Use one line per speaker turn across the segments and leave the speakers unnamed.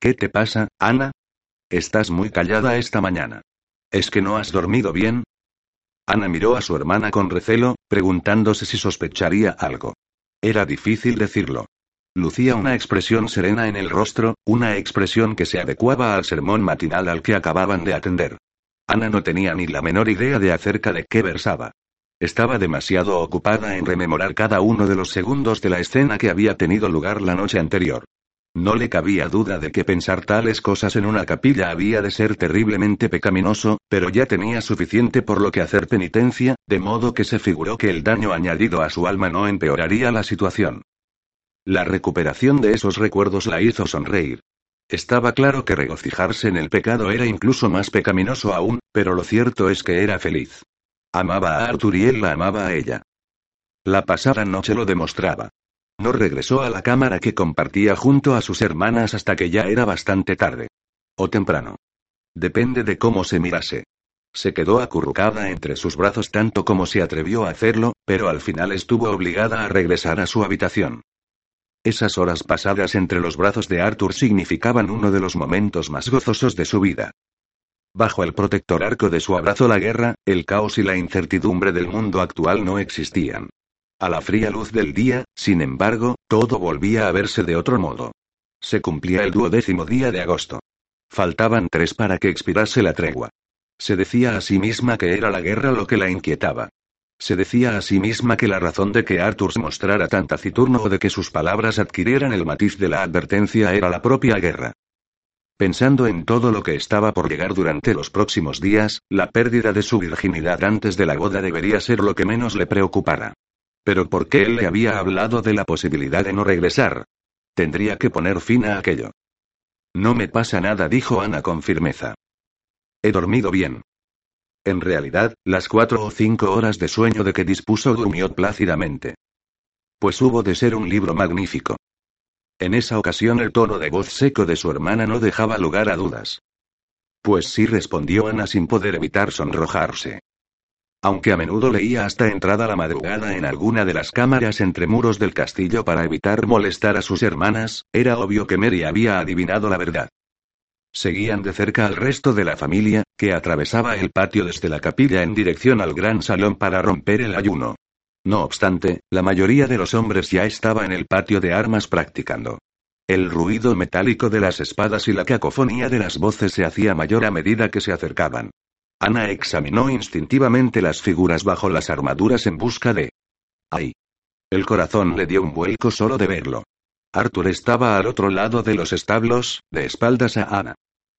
¿Qué te pasa, Ana? Estás muy callada esta mañana. ¿Es que no has dormido bien? Ana miró a su hermana con recelo, preguntándose si sospecharía algo. Era difícil decirlo. Lucía una expresión serena en el rostro, una expresión que se adecuaba al sermón matinal al que acababan de atender. Ana no tenía ni la menor idea de acerca de qué versaba. Estaba demasiado ocupada en rememorar cada uno de los segundos de la escena que había tenido lugar la noche anterior. No le cabía duda de que pensar tales cosas en una capilla había de ser terriblemente pecaminoso, pero ya tenía suficiente por lo que hacer penitencia, de modo que se figuró que el daño añadido a su alma no empeoraría la situación. La recuperación de esos recuerdos la hizo sonreír. Estaba claro que regocijarse en el pecado era incluso más pecaminoso aún, pero lo cierto es que era feliz. Amaba a Arthur y él la amaba a ella. La pasada noche lo demostraba. No regresó a la cámara que compartía junto a sus hermanas hasta que ya era bastante tarde. O temprano. Depende de cómo se mirase. Se quedó acurrucada entre sus brazos tanto como se atrevió a hacerlo, pero al final estuvo obligada a regresar a su habitación. Esas horas pasadas entre los brazos de Arthur significaban uno de los momentos más gozosos de su vida. Bajo el protector arco de su abrazo la guerra, el caos y la incertidumbre del mundo actual no existían. A la fría luz del día, sin embargo, todo volvía a verse de otro modo. Se cumplía el duodécimo día de agosto. Faltaban tres para que expirase la tregua. Se decía a sí misma que era la guerra lo que la inquietaba. Se decía a sí misma que la razón de que Arthur se mostrara tan taciturno o de que sus palabras adquirieran el matiz de la advertencia era la propia guerra. Pensando en todo lo que estaba por llegar durante los próximos días, la pérdida de su virginidad antes de la boda debería ser lo que menos le preocupara. Pero ¿por qué él le había hablado de la posibilidad de no regresar? Tendría que poner fin a aquello. No me pasa nada, dijo Ana con firmeza. He dormido bien. En realidad, las cuatro o cinco horas de sueño de que dispuso durmió plácidamente. Pues hubo de ser un libro magnífico. En esa ocasión el tono de voz seco de su hermana no dejaba lugar a dudas. Pues sí respondió Ana sin poder evitar sonrojarse. Aunque a menudo leía hasta entrada la madrugada en alguna de las cámaras entre muros del castillo para evitar molestar a sus hermanas, era obvio que Mary había adivinado la verdad. Seguían de cerca al resto de la familia, que atravesaba el patio desde la capilla en dirección al gran salón para romper el ayuno. No obstante, la mayoría de los hombres ya estaba en el patio de armas practicando. El ruido metálico de las espadas y la cacofonía de las voces se hacía mayor a medida que se acercaban. Ana examinó instintivamente las figuras bajo las armaduras en busca de... ¡Ay! El corazón le dio un vuelco solo de verlo. Arthur estaba al otro lado de los establos, de espaldas a Ana.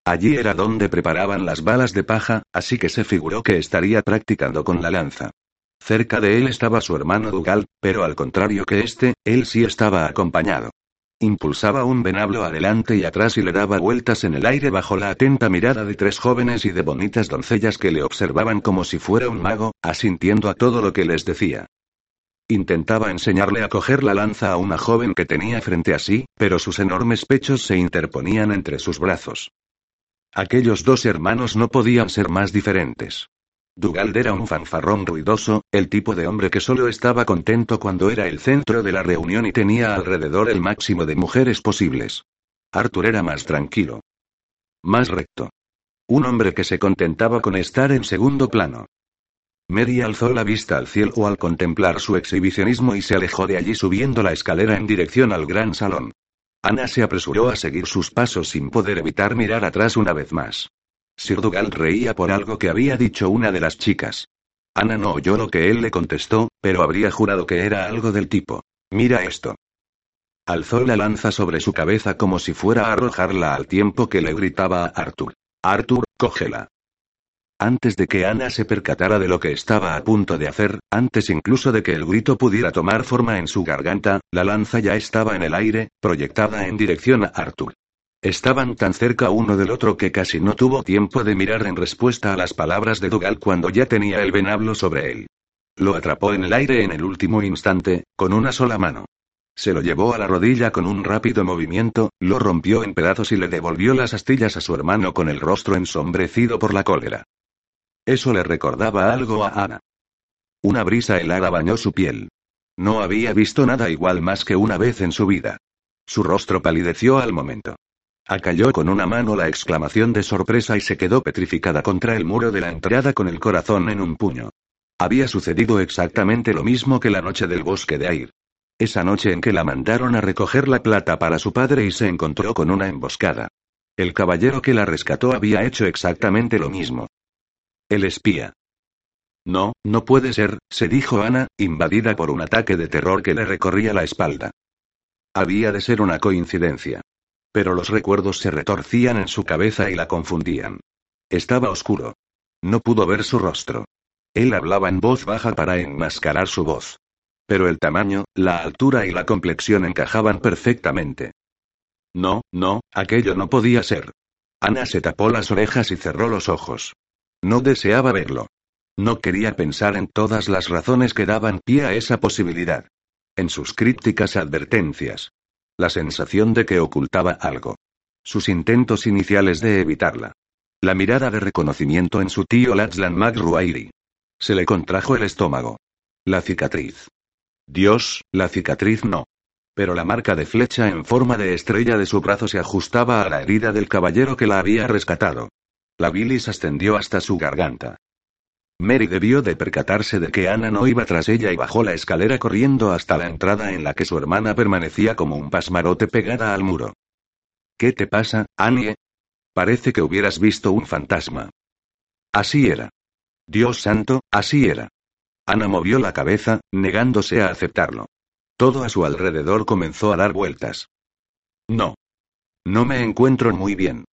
Allí era donde preparaban las balas de paja, así que se figuró que estaría practicando con la lanza. Cerca de él estaba su hermano Dugal, pero al contrario que este, él sí estaba acompañado. Impulsaba un venablo adelante y atrás y le daba vueltas en el aire bajo la atenta mirada de tres jóvenes y de bonitas doncellas que le observaban como si fuera un mago, asintiendo a todo lo que les decía. Intentaba enseñarle a coger la lanza a una joven que tenía frente a sí, pero sus enormes pechos se interponían entre sus brazos. Aquellos dos hermanos no podían ser más diferentes. Dugald era un fanfarrón ruidoso, el tipo de hombre que solo estaba contento cuando era el centro de la reunión y tenía alrededor el máximo de mujeres posibles. Arthur era más tranquilo. Más recto. Un hombre que se contentaba con estar en segundo plano. Mary alzó la vista al cielo al contemplar su exhibicionismo y se alejó de allí subiendo la escalera en dirección al gran salón. Ana se apresuró a seguir sus pasos sin poder evitar mirar atrás una vez más. Sir Dougal reía por algo que había dicho una de las chicas. Ana no oyó lo que él le contestó, pero habría jurado que era algo del tipo. Mira esto. Alzó la lanza sobre su cabeza como si fuera a arrojarla al tiempo que le gritaba a Arthur. Arthur, cógela. Antes de que Ana se percatara de lo que estaba a punto de hacer, antes incluso de que el grito pudiera tomar forma en su garganta, la lanza ya estaba en el aire, proyectada en dirección a Arthur. Estaban tan cerca uno del otro que casi no tuvo tiempo de mirar en respuesta a las palabras de Dougal cuando ya tenía el venablo sobre él. Lo atrapó en el aire en el último instante, con una sola mano. Se lo llevó a la rodilla con un rápido movimiento, lo rompió en pedazos y le devolvió las astillas a su hermano con el rostro ensombrecido por la cólera. Eso le recordaba algo a Ana. Una brisa helada bañó su piel. No había visto nada igual más que una vez en su vida. Su rostro palideció al momento. Acalló con una mano la exclamación de sorpresa y se quedó petrificada contra el muro de la entrada con el corazón en un puño. Había sucedido exactamente lo mismo que la noche del bosque de Air. Esa noche en que la mandaron a recoger la plata para su padre y se encontró con una emboscada. El caballero que la rescató había hecho exactamente lo mismo. El espía. No, no puede ser, se dijo Ana, invadida por un ataque de terror que le recorría la espalda. Había de ser una coincidencia. Pero los recuerdos se retorcían en su cabeza y la confundían. Estaba oscuro. No pudo ver su rostro. Él hablaba en voz baja para enmascarar su voz. Pero el tamaño, la altura y la complexión encajaban perfectamente. No, no, aquello no podía ser. Ana se tapó las orejas y cerró los ojos. No deseaba verlo. No quería pensar en todas las razones que daban pie a esa posibilidad. En sus crípticas advertencias. La sensación de que ocultaba algo. Sus intentos iniciales de evitarla. La mirada de reconocimiento en su tío Lachlan McRuairi. Se le contrajo el estómago. La cicatriz. Dios, la cicatriz no. Pero la marca de flecha en forma de estrella de su brazo se ajustaba a la herida del caballero que la había rescatado. La bilis ascendió hasta su garganta. Mary debió de percatarse de que Ana no iba tras ella y bajó la escalera corriendo hasta la entrada en la que su hermana permanecía como un pasmarote pegada al muro. ¿Qué te pasa, Annie? Parece que hubieras visto un fantasma. Así era. Dios santo, así era. Ana movió la cabeza, negándose a aceptarlo. Todo a su alrededor comenzó a dar vueltas. No. No me encuentro muy bien.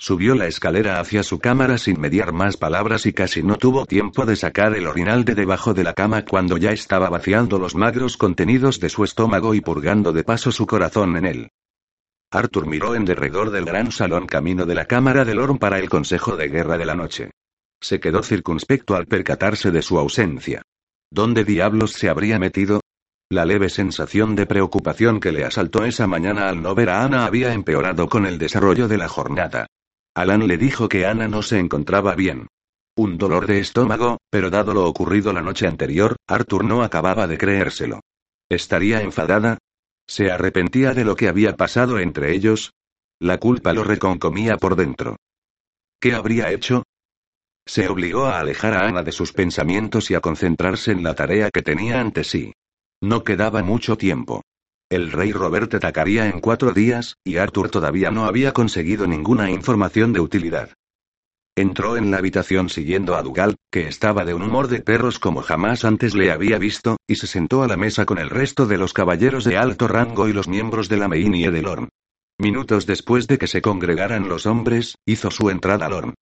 Subió la escalera hacia su cámara sin mediar más palabras y casi no tuvo tiempo de sacar el orinal de debajo de la cama cuando ya estaba vaciando los magros contenidos de su estómago y purgando de paso su corazón en él. Arthur miró en derredor del gran salón camino de la cámara de Lorne para el consejo de guerra de la noche. Se quedó circunspecto al percatarse de su ausencia. ¿Dónde diablos se habría metido? La leve sensación de preocupación que le asaltó esa mañana al no ver a Ana había empeorado con el desarrollo de la jornada. Alan le dijo que Ana no se encontraba bien. Un dolor de estómago, pero dado lo ocurrido la noche anterior, Arthur no acababa de creérselo. ¿Estaría enfadada? ¿Se arrepentía de lo que había pasado entre ellos? La culpa lo reconcomía por dentro. ¿Qué habría hecho? Se obligó a alejar a Ana de sus pensamientos y a concentrarse en la tarea que tenía ante sí. No quedaba mucho tiempo. El rey Robert atacaría en cuatro días, y Arthur todavía no había conseguido ninguna información de utilidad. Entró en la habitación siguiendo a Dugal, que estaba de un humor de perros como jamás antes le había visto, y se sentó a la mesa con el resto de los caballeros de alto rango y los miembros de la Meinie de Lorn. Minutos después de que se congregaran los hombres, hizo su entrada Lorn.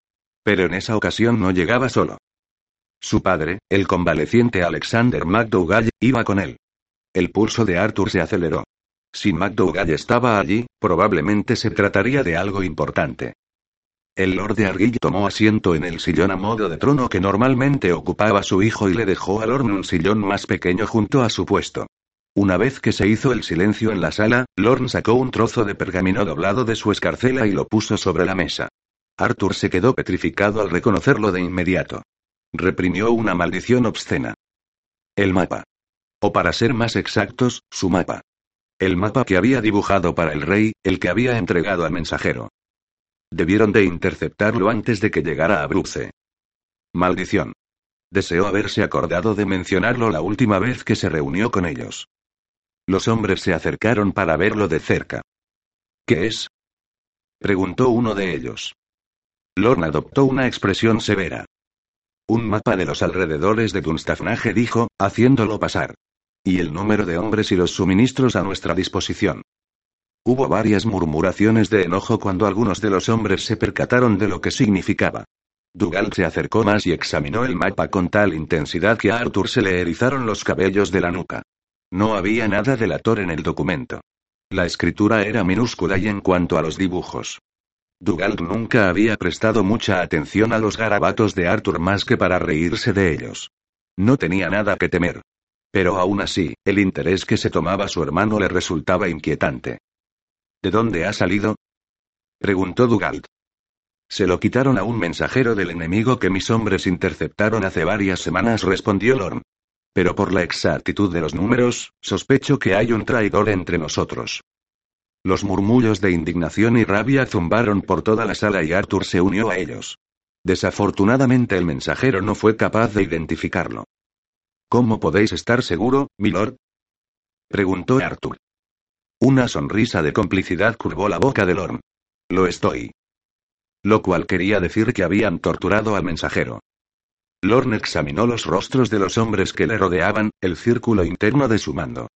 Pero en esa ocasión no llegaba solo. Su padre, el convaleciente Alexander McDougall, iba con él. El pulso de Arthur se aceleró. Si McDougall estaba allí, probablemente se trataría de algo importante. El Lord de Argyll tomó asiento en el sillón a modo de trono que normalmente ocupaba su hijo y le dejó a Lorne un sillón más pequeño junto a su puesto. Una vez que se hizo el silencio en la sala, Lorne sacó un trozo de pergamino doblado de su escarcela y lo puso sobre la mesa. Arthur se quedó petrificado al reconocerlo de inmediato. Reprimió una maldición obscena. El mapa. O para ser más exactos, su mapa. El mapa que había dibujado para el rey, el que había entregado al mensajero. Debieron de interceptarlo antes de que llegara a Bruce. Maldición. Deseó haberse acordado de mencionarlo la última vez que se reunió con ellos. Los hombres se acercaron para verlo de cerca. ¿Qué es? preguntó uno de ellos. Lorne adoptó una expresión severa. Un mapa de los alrededores de Dunstafnage dijo, haciéndolo pasar. Y el número de hombres y los suministros a nuestra disposición. Hubo varias murmuraciones de enojo cuando algunos de los hombres se percataron de lo que significaba. Dougal se acercó más y examinó el mapa con tal intensidad que a Arthur se le erizaron los cabellos de la nuca. No había nada delator en el documento. La escritura era minúscula y en cuanto a los dibujos. Dugald nunca había prestado mucha atención a los garabatos de Arthur más que para reírse de ellos. No tenía nada que temer. Pero aún así, el interés que se tomaba su hermano le resultaba inquietante. ¿De dónde ha salido? preguntó Dugald. Se lo quitaron a un mensajero del enemigo que mis hombres interceptaron hace varias semanas, respondió Lorn. Pero por la exactitud de los números, sospecho que hay un traidor entre nosotros. Los murmullos de indignación y rabia zumbaron por toda la sala y Arthur se unió a ellos. Desafortunadamente el mensajero no fue capaz de identificarlo. ¿Cómo podéis estar seguro, milord? preguntó Arthur. Una sonrisa de complicidad curvó la boca de Lorn. Lo estoy. Lo cual quería decir que habían torturado al mensajero. Lorne examinó los rostros de los hombres que le rodeaban, el círculo interno de su mando.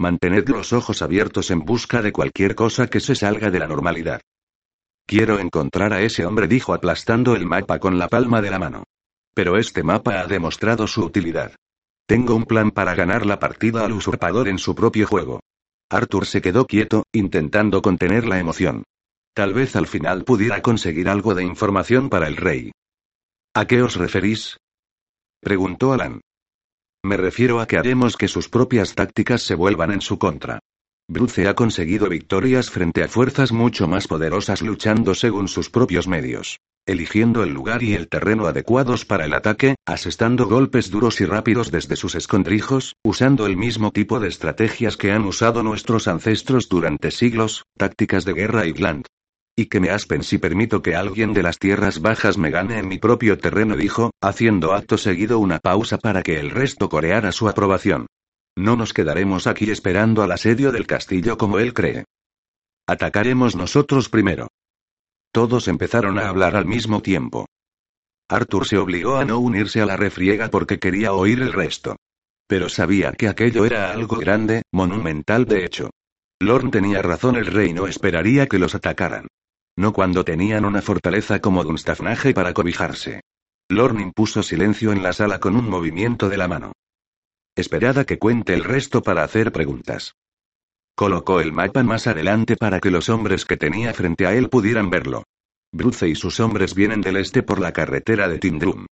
Mantened los ojos abiertos en busca de cualquier cosa que se salga de la normalidad. Quiero encontrar a ese hombre, dijo aplastando el mapa con la palma de la mano. Pero este mapa ha demostrado su utilidad. Tengo un plan para ganar la partida al usurpador en su propio juego. Arthur se quedó quieto, intentando contener la emoción. Tal vez al final pudiera conseguir algo de información para el rey. ¿A qué os referís? preguntó Alan. Me refiero a que haremos que sus propias tácticas se vuelvan en su contra. Bruce ha conseguido victorias frente a fuerzas mucho más poderosas luchando según sus propios medios, eligiendo el lugar y el terreno adecuados para el ataque, asestando golpes duros y rápidos desde sus escondrijos, usando el mismo tipo de estrategias que han usado nuestros ancestros durante siglos, tácticas de guerra y gland. Y que me aspen si permito que alguien de las tierras bajas me gane en mi propio terreno, dijo, haciendo acto seguido una pausa para que el resto coreara su aprobación. No nos quedaremos aquí esperando al asedio del castillo como él cree. Atacaremos nosotros primero. Todos empezaron a hablar al mismo tiempo. Arthur se obligó a no unirse a la refriega porque quería oír el resto. Pero sabía que aquello era algo grande, monumental de hecho. Lorn tenía razón, el rey no esperaría que los atacaran. No cuando tenían una fortaleza como Dunstafnage para cobijarse. Lorne impuso silencio en la sala con un movimiento de la mano. Esperad que cuente el resto para hacer preguntas. Colocó el mapa más adelante para que los hombres que tenía frente a él pudieran verlo. Bruce y sus hombres vienen del este por la carretera de Tindrum.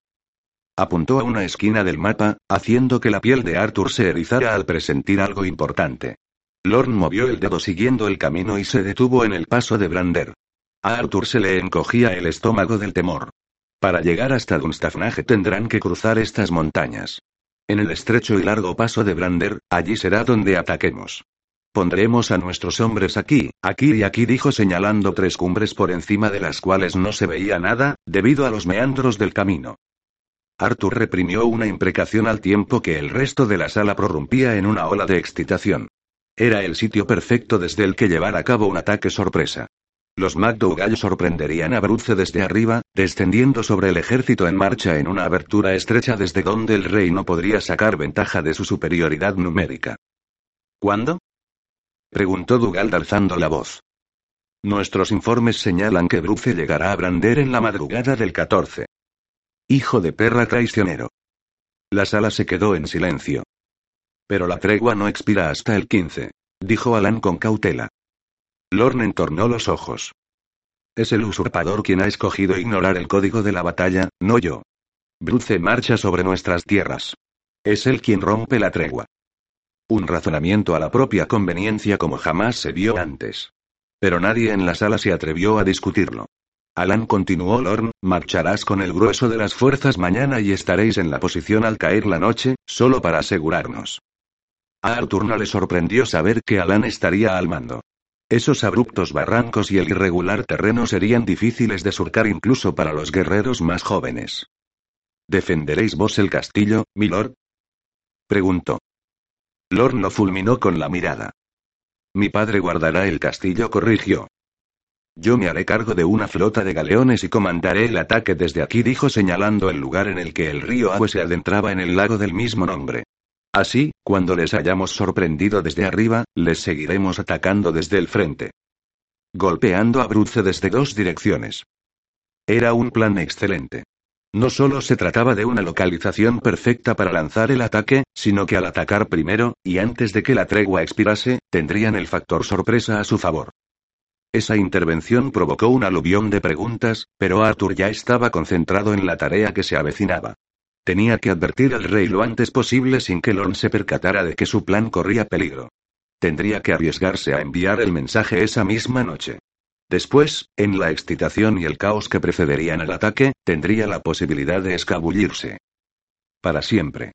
Apuntó a una esquina del mapa, haciendo que la piel de Arthur se erizara al presentir algo importante. Lorne movió el dedo siguiendo el camino y se detuvo en el paso de Brander. A Arthur se le encogía el estómago del temor. Para llegar hasta Dunstafnage tendrán que cruzar estas montañas. En el estrecho y largo paso de Brander, allí será donde ataquemos. Pondremos a nuestros hombres aquí, aquí y aquí, dijo señalando tres cumbres por encima de las cuales no se veía nada, debido a los meandros del camino. Arthur reprimió una imprecación al tiempo que el resto de la sala prorrumpía en una ola de excitación. Era el sitio perfecto desde el que llevar a cabo un ataque sorpresa. Los MacDougall sorprenderían a Bruce desde arriba, descendiendo sobre el ejército en marcha en una abertura estrecha desde donde el rey no podría sacar ventaja de su superioridad numérica. ¿Cuándo? Preguntó Dugald alzando la voz. Nuestros informes señalan que Bruce llegará a Brander en la madrugada del 14. Hijo de perra traicionero. La sala se quedó en silencio. Pero la tregua no expira hasta el 15, dijo Alan con cautela. Lorne entornó los ojos. Es el usurpador quien ha escogido ignorar el código de la batalla, no yo. Bruce marcha sobre nuestras tierras. Es él quien rompe la tregua. Un razonamiento a la propia conveniencia como jamás se vio antes. Pero nadie en la sala se atrevió a discutirlo. Alan continuó Lorne, marcharás con el grueso de las fuerzas mañana y estaréis en la posición al caer la noche, solo para asegurarnos. A Arthur no le sorprendió saber que Alan estaría al mando. Esos abruptos barrancos y el irregular terreno serían difíciles de surcar incluso para los guerreros más jóvenes. ¿Defenderéis vos el castillo, milord? preguntó. Lord lo fulminó con la mirada. Mi padre guardará el castillo, corrigió. Yo me haré cargo de una flota de galeones y comandaré el ataque desde aquí, dijo señalando el lugar en el que el río Agua se adentraba en el lago del mismo nombre. Así, cuando les hayamos sorprendido desde arriba, les seguiremos atacando desde el frente. Golpeando a Bruce desde dos direcciones. Era un plan excelente. No solo se trataba de una localización perfecta para lanzar el ataque, sino que al atacar primero, y antes de que la tregua expirase, tendrían el factor sorpresa a su favor. Esa intervención provocó un aluvión de preguntas, pero Arthur ya estaba concentrado en la tarea que se avecinaba. Tenía que advertir al rey lo antes posible sin que Lorne se percatara de que su plan corría peligro. Tendría que arriesgarse a enviar el mensaje esa misma noche. Después, en la excitación y el caos que precederían al ataque, tendría la posibilidad de escabullirse. Para siempre.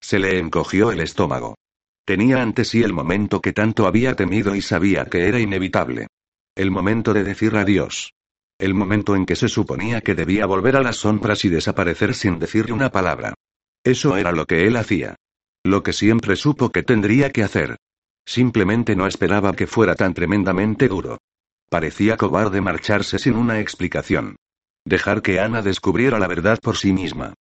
Se le encogió el estómago. Tenía ante sí el momento que tanto había temido y sabía que era inevitable. El momento de decir adiós. El momento en que se suponía que debía volver a las sombras y desaparecer sin decirle una palabra. Eso era lo que él hacía. Lo que siempre supo que tendría que hacer. Simplemente no esperaba que fuera tan tremendamente duro. Parecía cobarde marcharse sin una explicación. Dejar que Ana descubriera la verdad por sí misma.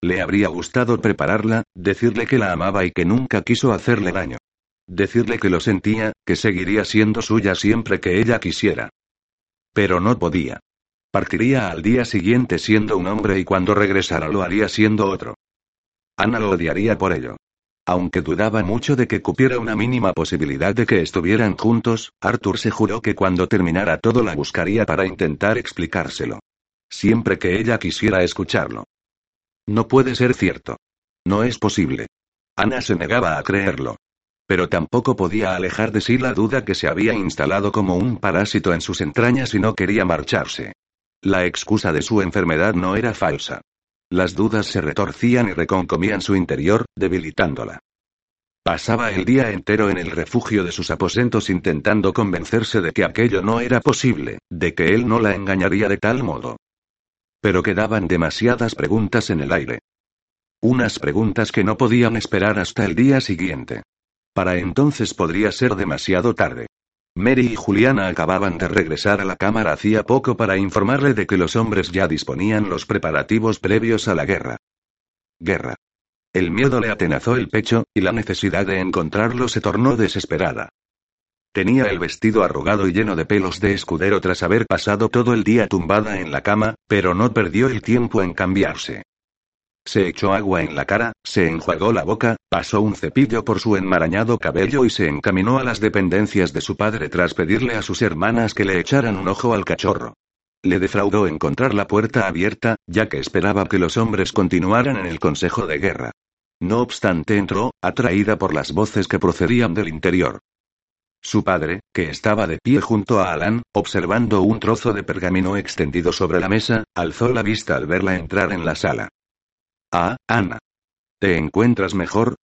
Le habría gustado prepararla, decirle que la amaba y que nunca quiso hacerle daño. Decirle que lo sentía, que seguiría siendo suya siempre que ella quisiera. Pero no podía. Partiría al día siguiente siendo un hombre y cuando regresara lo haría siendo otro. Ana lo odiaría por ello. Aunque dudaba mucho de que cupiera una mínima posibilidad de que estuvieran juntos, Arthur se juró que cuando terminara todo la buscaría para intentar explicárselo. Siempre que ella quisiera escucharlo. No puede ser cierto. No es posible. Ana se negaba a creerlo. Pero tampoco podía alejar de sí la duda que se había instalado como un parásito en sus entrañas y no quería marcharse. La excusa de su enfermedad no era falsa. Las dudas se retorcían y reconcomían su interior, debilitándola. Pasaba el día entero en el refugio de sus aposentos intentando convencerse de que aquello no era posible, de que él no la engañaría de tal modo. Pero quedaban demasiadas preguntas en el aire. Unas preguntas que no podían esperar hasta el día siguiente. Para entonces podría ser demasiado tarde. Mary y Juliana acababan de regresar a la cámara hacía poco para informarle de que los hombres ya disponían los preparativos previos a la guerra. Guerra. El miedo le atenazó el pecho, y la necesidad de encontrarlo se tornó desesperada. Tenía el vestido arrugado y lleno de pelos de escudero tras haber pasado todo el día tumbada en la cama, pero no perdió el tiempo en cambiarse. Se echó agua en la cara, se enjuagó la boca, pasó un cepillo por su enmarañado cabello y se encaminó a las dependencias de su padre tras pedirle a sus hermanas que le echaran un ojo al cachorro. Le defraudó encontrar la puerta abierta, ya que esperaba que los hombres continuaran en el consejo de guerra. No obstante entró, atraída por las voces que procedían del interior. Su padre, que estaba de pie junto a Alan, observando un trozo de pergamino extendido sobre la mesa, alzó la vista al verla entrar en la sala. Ah, Ana. ¿Te encuentras mejor?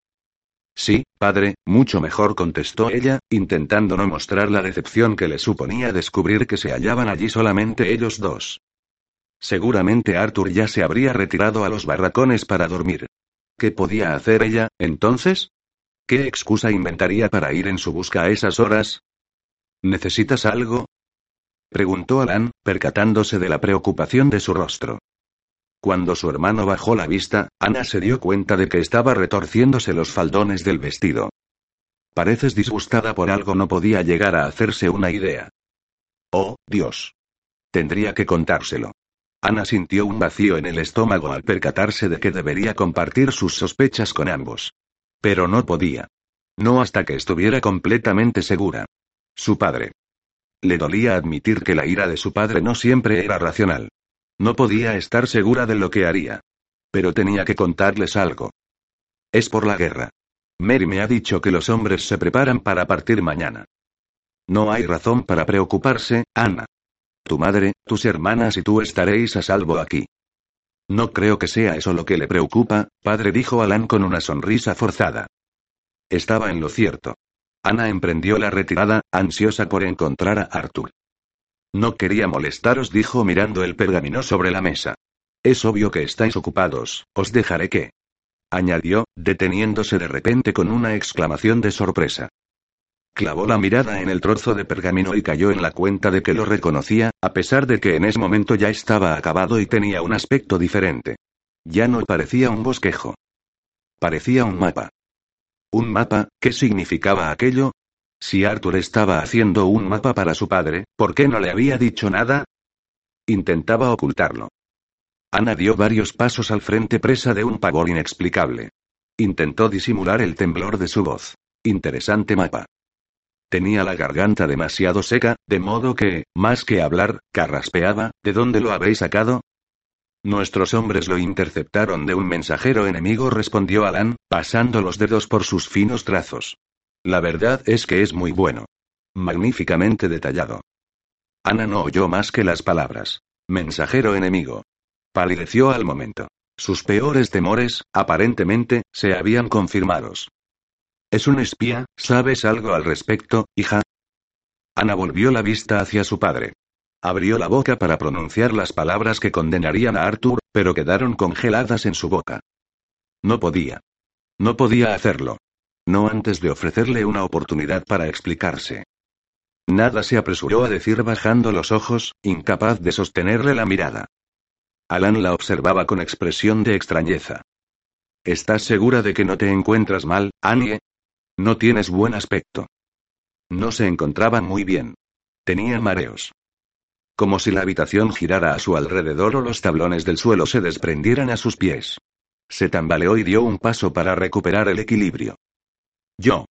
Sí, padre, mucho mejor contestó ella, intentando no mostrar la decepción que le suponía descubrir que se hallaban allí solamente ellos dos. Seguramente Arthur ya se habría retirado a los barracones para dormir. ¿Qué podía hacer ella, entonces? ¿Qué excusa inventaría para ir en su busca a esas horas? ¿Necesitas algo? preguntó Alan, percatándose de la preocupación de su rostro. Cuando su hermano bajó la vista, Ana se dio cuenta de que estaba retorciéndose los faldones del vestido. Pareces disgustada por algo, no podía llegar a hacerse una idea. Oh, Dios. Tendría que contárselo. Ana sintió un vacío en el estómago al percatarse de que debería compartir sus sospechas con ambos. Pero no podía. No hasta que estuviera completamente segura. Su padre. Le dolía admitir que la ira de su padre no siempre era racional. No podía estar segura de lo que haría. Pero tenía que contarles algo. Es por la guerra. Mary me ha dicho que los hombres se preparan para partir mañana. No hay razón para preocuparse, Ana. Tu madre, tus hermanas y tú estaréis a salvo aquí. No creo que sea eso lo que le preocupa, padre dijo Alan con una sonrisa forzada. Estaba en lo cierto. Ana emprendió la retirada, ansiosa por encontrar a Arthur. No quería molestaros, dijo mirando el pergamino sobre la mesa. Es obvio que estáis ocupados, os dejaré que. añadió, deteniéndose de repente con una exclamación de sorpresa. Clavó la mirada en el trozo de pergamino y cayó en la cuenta de que lo reconocía, a pesar de que en ese momento ya estaba acabado y tenía un aspecto diferente. Ya no parecía un bosquejo. Parecía un mapa. ¿Un mapa? ¿Qué significaba aquello? Si Arthur estaba haciendo un mapa para su padre, ¿por qué no le había dicho nada? Intentaba ocultarlo. Ana dio varios pasos al frente presa de un pavor inexplicable. Intentó disimular el temblor de su voz. Interesante mapa. Tenía la garganta demasiado seca, de modo que, más que hablar, carraspeaba, ¿de dónde lo habéis sacado? Nuestros hombres lo interceptaron de un mensajero enemigo, respondió Alan, pasando los dedos por sus finos trazos. La verdad es que es muy bueno. Magníficamente detallado. Ana no oyó más que las palabras. Mensajero enemigo. Palideció al momento. Sus peores temores, aparentemente, se habían confirmado. Es un espía, ¿sabes algo al respecto, hija? Ana volvió la vista hacia su padre. Abrió la boca para pronunciar las palabras que condenarían a Arthur, pero quedaron congeladas en su boca. No podía. No podía hacerlo. No antes de ofrecerle una oportunidad para explicarse. Nada se apresuró a decir bajando los ojos, incapaz de sostenerle la mirada. Alan la observaba con expresión de extrañeza. ¿Estás segura de que no te encuentras mal, Annie? No tienes buen aspecto. No se encontraba muy bien. Tenía mareos. Como si la habitación girara a su alrededor o los tablones del suelo se desprendieran a sus pies. Se tambaleó y dio un paso para recuperar el equilibrio. Yo.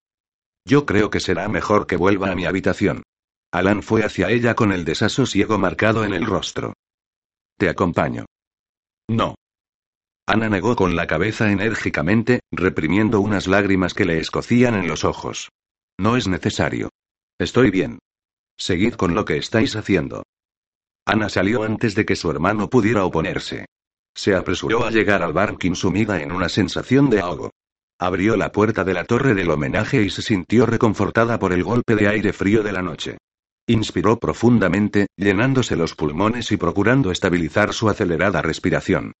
Yo creo que será mejor que vuelva a mi habitación. Alan fue hacia ella con el desasosiego marcado en el rostro. Te acompaño. No. Ana negó con la cabeza enérgicamente, reprimiendo unas lágrimas que le escocían en los ojos. No es necesario. Estoy bien. Seguid con lo que estáis haciendo. Ana salió antes de que su hermano pudiera oponerse. Se apresuró a llegar al barquín sumida en una sensación de ahogo. Abrió la puerta de la torre del homenaje y se sintió reconfortada por el golpe de aire frío de la noche. Inspiró profundamente, llenándose los pulmones y procurando estabilizar su acelerada respiración.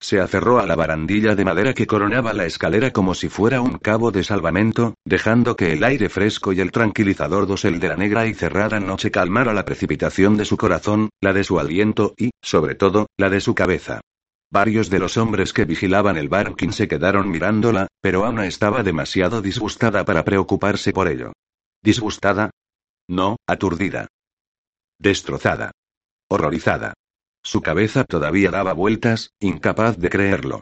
Se aferró a la barandilla de madera que coronaba la escalera como si fuera un cabo de salvamento, dejando que el aire fresco y el tranquilizador dosel de la negra y cerrada noche calmara la precipitación de su corazón, la de su aliento y, sobre todo, la de su cabeza. Varios de los hombres que vigilaban el barquín se quedaron mirándola, pero Ana estaba demasiado disgustada para preocuparse por ello. ¿Disgustada? No, aturdida. Destrozada. Horrorizada. Su cabeza todavía daba vueltas, incapaz de creerlo.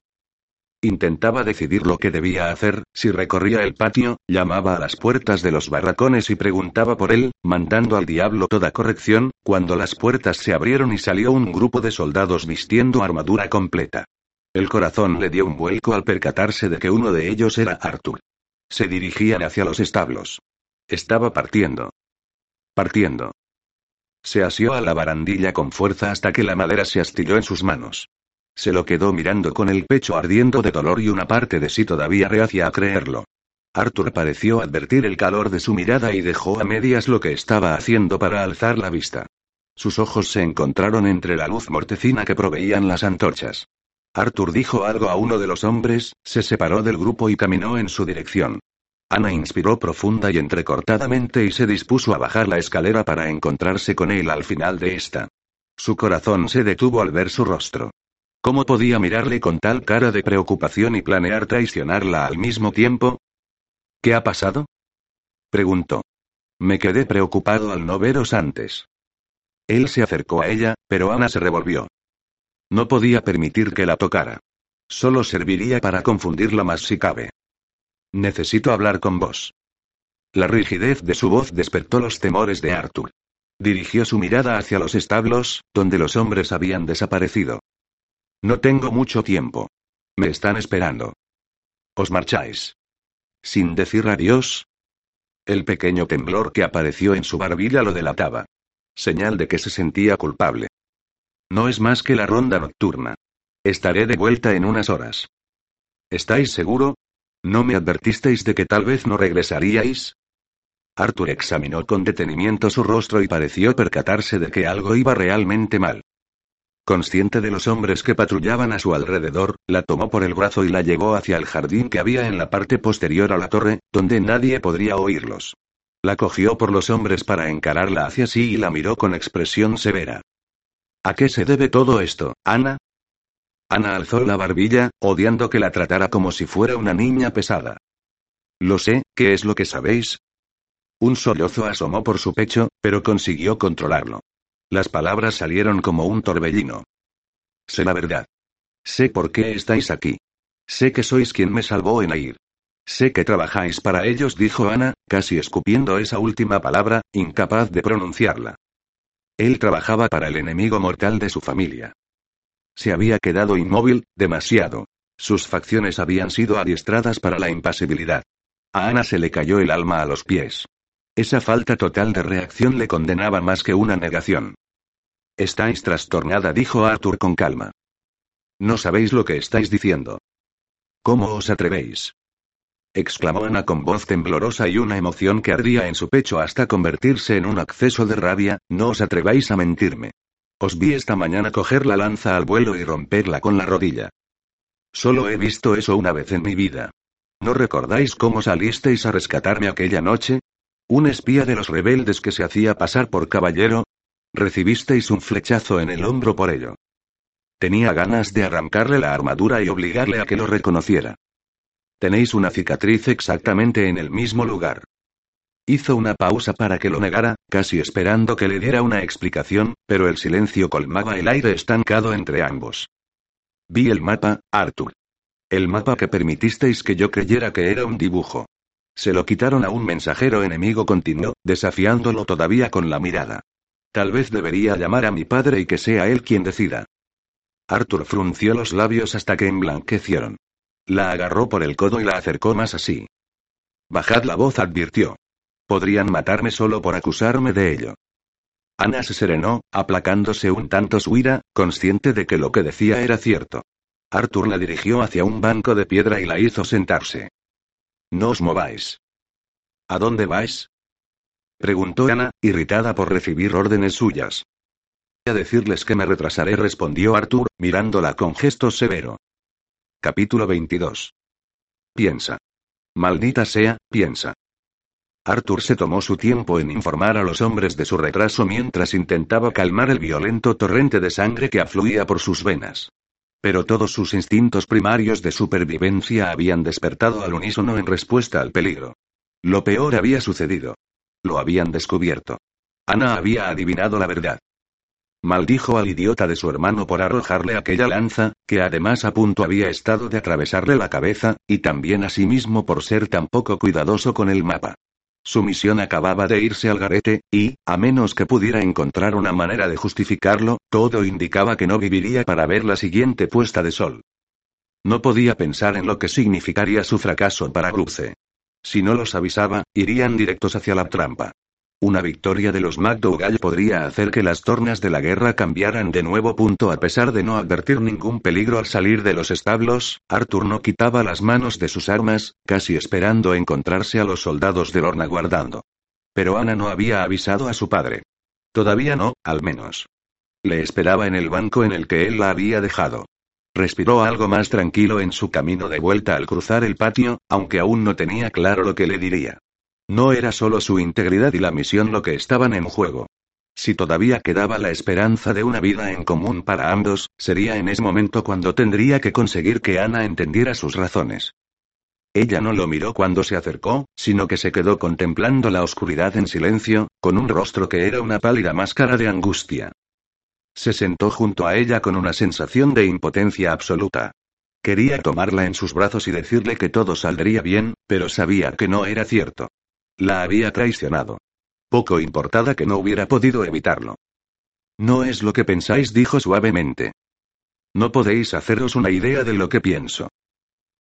Intentaba decidir lo que debía hacer, si recorría el patio, llamaba a las puertas de los barracones y preguntaba por él, mandando al diablo toda corrección, cuando las puertas se abrieron y salió un grupo de soldados vistiendo armadura completa. El corazón le dio un vuelco al percatarse de que uno de ellos era Arthur. Se dirigían hacia los establos. Estaba partiendo. Partiendo. Se asió a la barandilla con fuerza hasta que la madera se astilló en sus manos. Se lo quedó mirando con el pecho ardiendo de dolor y una parte de sí todavía reacia a creerlo. Arthur pareció advertir el calor de su mirada y dejó a medias lo que estaba haciendo para alzar la vista. Sus ojos se encontraron entre la luz mortecina que proveían las antorchas. Arthur dijo algo a uno de los hombres, se separó del grupo y caminó en su dirección. Ana inspiró profunda y entrecortadamente y se dispuso a bajar la escalera para encontrarse con él al final de esta. Su corazón se detuvo al ver su rostro. ¿Cómo podía mirarle con tal cara de preocupación y planear traicionarla al mismo tiempo? ¿Qué ha pasado? preguntó. Me quedé preocupado al no veros antes. Él se acercó a ella, pero Ana se revolvió. No podía permitir que la tocara. Solo serviría para confundirla más si cabe. Necesito hablar con vos. La rigidez de su voz despertó los temores de Arthur. Dirigió su mirada hacia los establos, donde los hombres habían desaparecido. No tengo mucho tiempo. Me están esperando. ¿Os marcháis? Sin decir adiós. El pequeño temblor que apareció en su barbilla lo delataba. Señal de que se sentía culpable. No es más que la ronda nocturna. Estaré de vuelta en unas horas. ¿Estáis seguro? ¿No me advertisteis de que tal vez no regresaríais? Arthur examinó con detenimiento su rostro y pareció percatarse de que algo iba realmente mal. Consciente de los hombres que patrullaban a su alrededor, la tomó por el brazo y la llevó hacia el jardín que había en la parte posterior a la torre, donde nadie podría oírlos. La cogió por los hombres para encararla hacia sí y la miró con expresión severa. ¿A qué se debe todo esto, Ana? Ana alzó la barbilla, odiando que la tratara como si fuera una niña pesada. Lo sé, ¿qué es lo que sabéis? Un sollozo asomó por su pecho, pero consiguió controlarlo. Las palabras salieron como un torbellino. Sé la verdad. Sé por qué estáis aquí. Sé que sois quien me salvó en Air. Sé que trabajáis para ellos, dijo Ana, casi escupiendo esa última palabra, incapaz de pronunciarla. Él trabajaba para el enemigo mortal de su familia. Se había quedado inmóvil, demasiado. Sus facciones habían sido adiestradas para la impasibilidad. A Ana se le cayó el alma a los pies. Esa falta total de reacción le condenaba más que una negación. Estáis trastornada, dijo Arthur con calma. No sabéis lo que estáis diciendo. ¿Cómo os atrevéis? exclamó Ana con voz temblorosa y una emoción que ardía en su pecho hasta convertirse en un acceso de rabia, no os atreváis a mentirme. Os vi esta mañana coger la lanza al vuelo y romperla con la rodilla. Solo he visto eso una vez en mi vida. ¿No recordáis cómo salisteis a rescatarme aquella noche? ¿Un espía de los rebeldes que se hacía pasar por caballero? Recibisteis un flechazo en el hombro por ello. Tenía ganas de arrancarle la armadura y obligarle a que lo reconociera. Tenéis una cicatriz exactamente en el mismo lugar. Hizo una pausa para que lo negara, casi esperando que le diera una explicación, pero el silencio colmaba el aire estancado entre ambos. Vi el mapa, Arthur. El mapa que permitisteis que yo creyera que era un dibujo. Se lo quitaron a un mensajero enemigo continuó, desafiándolo todavía con la mirada. Tal vez debería llamar a mi padre y que sea él quien decida. Arthur frunció los labios hasta que emblanquecieron. La agarró por el codo y la acercó más así. Bajad la voz, advirtió. Podrían matarme solo por acusarme de ello. Ana se serenó, aplacándose un tanto su ira, consciente de que lo que decía era cierto. Arthur la dirigió hacia un banco de piedra y la hizo sentarse. No os mováis. ¿A dónde vais? preguntó Ana, irritada por recibir órdenes suyas. A decirles que me retrasaré, respondió Arthur, mirándola con gesto severo. Capítulo 22. Piensa. Maldita sea, piensa. Arthur se tomó su tiempo en informar a los hombres de su retraso mientras intentaba calmar el violento torrente de sangre que afluía por sus venas. Pero todos sus instintos primarios de supervivencia habían despertado al unísono en respuesta al peligro. Lo peor había sucedido. Lo habían descubierto. Ana había adivinado la verdad. Maldijo al idiota de su hermano por arrojarle aquella lanza, que además a punto había estado de atravesarle la cabeza, y también a sí mismo por ser tan poco cuidadoso con el mapa. Su misión acababa de irse al garete, y, a menos que pudiera encontrar una manera de justificarlo, todo indicaba que no viviría para ver la siguiente puesta de sol. No podía pensar en lo que significaría su fracaso para Bruce. Si no los avisaba, irían directos hacia la trampa. Una victoria de los McDougall podría hacer que las tornas de la guerra cambiaran de nuevo. Punto a pesar de no advertir ningún peligro al salir de los establos, Arthur no quitaba las manos de sus armas, casi esperando encontrarse a los soldados de Lorna guardando. Pero Ana no había avisado a su padre. Todavía no, al menos. Le esperaba en el banco en el que él la había dejado. Respiró algo más tranquilo en su camino de vuelta al cruzar el patio, aunque aún no tenía claro lo que le diría. No era solo su integridad y la misión lo que estaban en juego. Si todavía quedaba la esperanza de una vida en común para ambos, sería en ese momento cuando tendría que conseguir que Ana entendiera sus razones. Ella no lo miró cuando se acercó, sino que se quedó contemplando la oscuridad en silencio, con un rostro que era una pálida máscara de angustia. Se sentó junto a ella con una sensación de impotencia absoluta. Quería tomarla en sus brazos y decirle que todo saldría bien, pero sabía que no era cierto. La había traicionado. Poco importada que no hubiera podido evitarlo. No es lo que pensáis, dijo suavemente. No podéis haceros una idea de lo que pienso.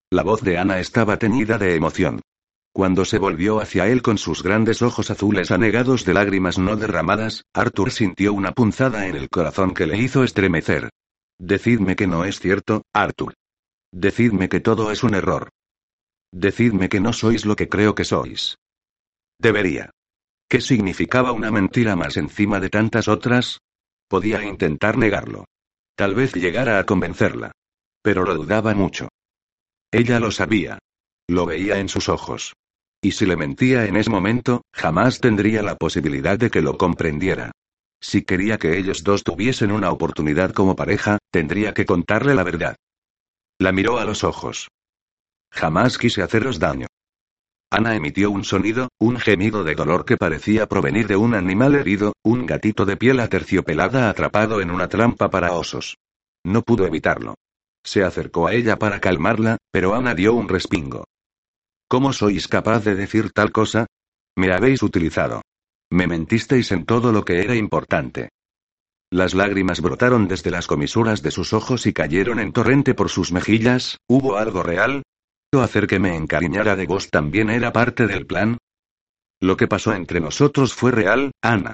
La voz de Ana estaba teñida de emoción. Cuando se volvió hacia él con sus grandes ojos azules anegados de lágrimas no derramadas, Arthur sintió una punzada en el corazón que le hizo estremecer. Decidme que no es cierto, Arthur. Decidme que todo es un error. Decidme que no sois lo que creo que sois. Debería. ¿Qué significaba una mentira más encima de tantas otras? Podía intentar negarlo. Tal vez llegara a convencerla. Pero lo dudaba mucho. Ella lo sabía. Lo veía en sus ojos. Y si le mentía en ese momento, jamás tendría la posibilidad de que lo comprendiera. Si quería que ellos dos tuviesen una oportunidad como pareja, tendría que contarle la verdad. La miró a los ojos. Jamás quise haceros daño. Ana emitió un sonido, un gemido de dolor que parecía provenir de un animal herido, un gatito de piel aterciopelada atrapado en una trampa para osos. No pudo evitarlo. Se acercó a ella para calmarla, pero Ana dio un respingo. ¿Cómo sois capaz de decir tal cosa? Me habéis utilizado. Me mentisteis en todo lo que era importante. Las lágrimas brotaron desde las comisuras de sus ojos y cayeron en torrente por sus mejillas. ¿Hubo algo real? ¿O hacer que me encariñara de vos también era parte del plan? Lo que pasó entre nosotros fue real, Ana.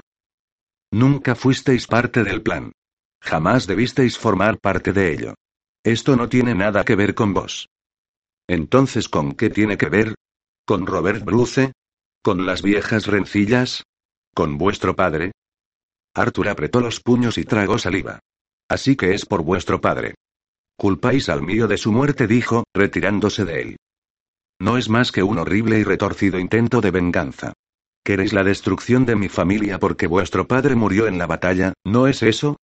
Nunca fuisteis parte del plan. Jamás debisteis formar parte de ello. Esto no tiene nada que ver con vos. Entonces, ¿con qué tiene que ver? ¿Con Robert Bruce? ¿Con las viejas rencillas? ¿Con vuestro padre? Arthur apretó los puños y tragó saliva. Así que es por vuestro padre. Culpáis al mío de su muerte, dijo, retirándose de él. No es más que un horrible y retorcido intento de venganza. Queréis la destrucción de mi familia porque vuestro padre murió en la batalla, ¿no es eso?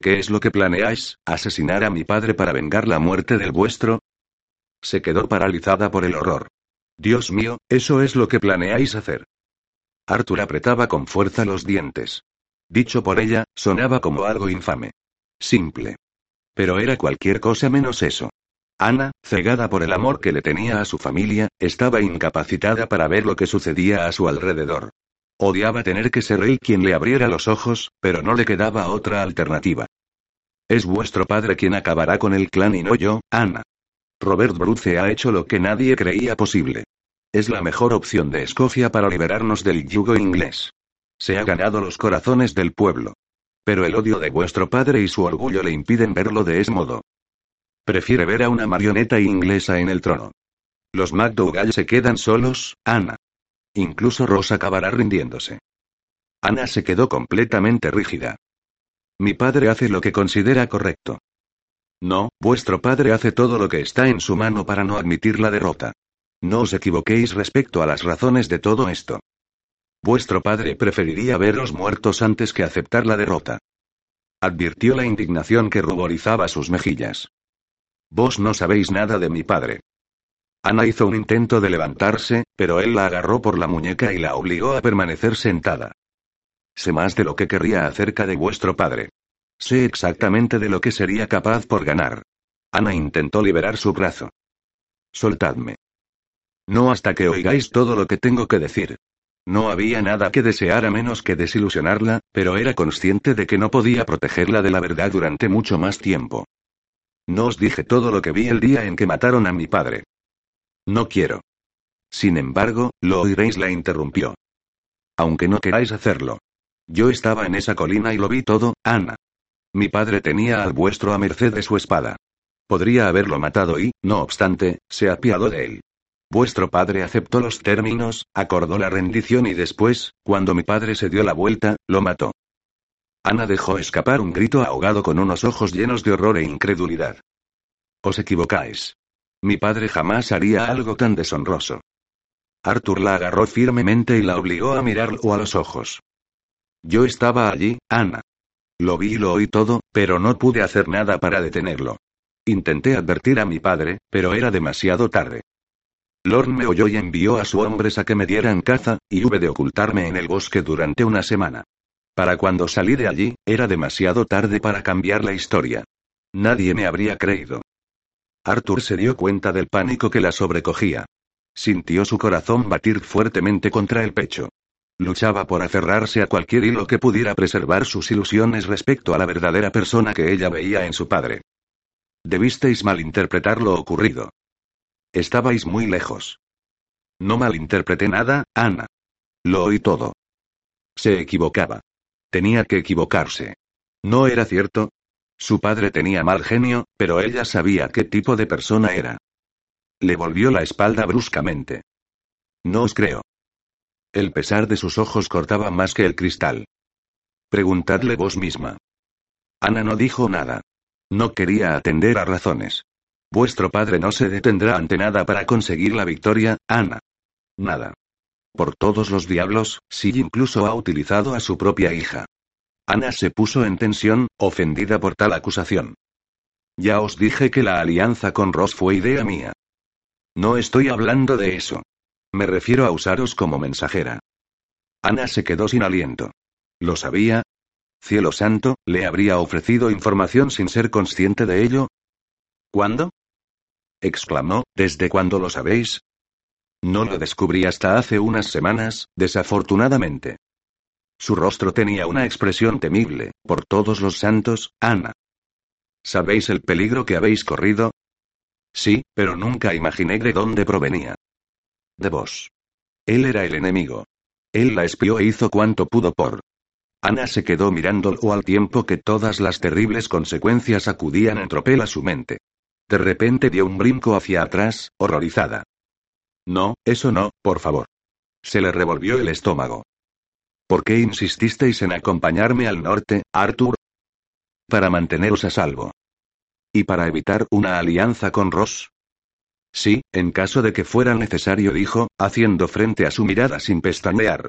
¿Qué es lo que planeáis? ¿Asesinar a mi padre para vengar la muerte del vuestro? Se quedó paralizada por el horror. Dios mío, eso es lo que planeáis hacer. Arthur apretaba con fuerza los dientes. Dicho por ella, sonaba como algo infame. Simple. Pero era cualquier cosa menos eso. Ana, cegada por el amor que le tenía a su familia, estaba incapacitada para ver lo que sucedía a su alrededor. Odiaba tener que ser él quien le abriera los ojos, pero no le quedaba otra alternativa. Es vuestro padre quien acabará con el clan y no yo, Ana. Robert Bruce ha hecho lo que nadie creía posible. Es la mejor opción de Escocia para liberarnos del yugo inglés. Se ha ganado los corazones del pueblo. Pero el odio de vuestro padre y su orgullo le impiden verlo de ese modo. Prefiere ver a una marioneta inglesa en el trono. Los McDougall se quedan solos, Ana. Incluso Ross acabará rindiéndose. Ana se quedó completamente rígida. Mi padre hace lo que considera correcto. No, vuestro padre hace todo lo que está en su mano para no admitir la derrota. No os equivoquéis respecto a las razones de todo esto. Vuestro padre preferiría veros muertos antes que aceptar la derrota. Advirtió la indignación que ruborizaba sus mejillas. Vos no sabéis nada de mi padre. Ana hizo un intento de levantarse, pero él la agarró por la muñeca y la obligó a permanecer sentada. Sé más de lo que querría acerca de vuestro padre. Sé exactamente de lo que sería capaz por ganar. Ana intentó liberar su brazo. Soltadme. No hasta que oigáis todo lo que tengo que decir. No había nada que deseara menos que desilusionarla, pero era consciente de que no podía protegerla de la verdad durante mucho más tiempo. No os dije todo lo que vi el día en que mataron a mi padre. No quiero. Sin embargo, lo oiréis, la interrumpió. Aunque no queráis hacerlo. Yo estaba en esa colina y lo vi todo, Ana. Mi padre tenía al vuestro a merced de su espada. Podría haberlo matado y, no obstante, se apiadó de él. Vuestro padre aceptó los términos, acordó la rendición y después, cuando mi padre se dio la vuelta, lo mató. Ana dejó escapar un grito ahogado con unos ojos llenos de horror e incredulidad. Os equivocáis. Mi padre jamás haría algo tan deshonroso. Arthur la agarró firmemente y la obligó a mirarlo a los ojos. Yo estaba allí, Ana. Lo vi y lo oí todo, pero no pude hacer nada para detenerlo. Intenté advertir a mi padre, pero era demasiado tarde. Lord me oyó y envió a sus hombres a que me dieran caza, y hube de ocultarme en el bosque durante una semana. Para cuando salí de allí, era demasiado tarde para cambiar la historia. Nadie me habría creído. Arthur se dio cuenta del pánico que la sobrecogía. Sintió su corazón batir fuertemente contra el pecho. Luchaba por aferrarse a cualquier hilo que pudiera preservar sus ilusiones respecto a la verdadera persona que ella veía en su padre. Debisteis malinterpretar lo ocurrido. Estabais muy lejos. No malinterpreté nada, Ana. Lo oí todo. Se equivocaba. Tenía que equivocarse. ¿No era cierto? Su padre tenía mal genio, pero ella sabía qué tipo de persona era. Le volvió la espalda bruscamente. No os creo. El pesar de sus ojos cortaba más que el cristal. Preguntadle vos misma. Ana no dijo nada. No quería atender a razones. Vuestro padre no se detendrá ante nada para conseguir la victoria, Ana. Nada. Por todos los diablos, si incluso ha utilizado a su propia hija. Ana se puso en tensión, ofendida por tal acusación. Ya os dije que la alianza con Ross fue idea mía. No estoy hablando de eso. Me refiero a usaros como mensajera. Ana se quedó sin aliento. ¿Lo sabía? Cielo santo, ¿le habría ofrecido información sin ser consciente de ello? ¿Cuándo? Exclamó, ¿desde cuándo lo sabéis? No lo descubrí hasta hace unas semanas, desafortunadamente. Su rostro tenía una expresión temible, por todos los santos, Ana. ¿Sabéis el peligro que habéis corrido? Sí, pero nunca imaginé de dónde provenía. De vos. Él era el enemigo. Él la espió e hizo cuanto pudo por. Ana se quedó mirándolo al tiempo que todas las terribles consecuencias acudían en tropel a su mente. De repente dio un brinco hacia atrás, horrorizada. No, eso no, por favor. Se le revolvió el estómago. ¿Por qué insististeis en acompañarme al norte, Arthur? Para manteneros a salvo. ¿Y para evitar una alianza con Ross? Sí, en caso de que fuera necesario, dijo, haciendo frente a su mirada sin pestañear.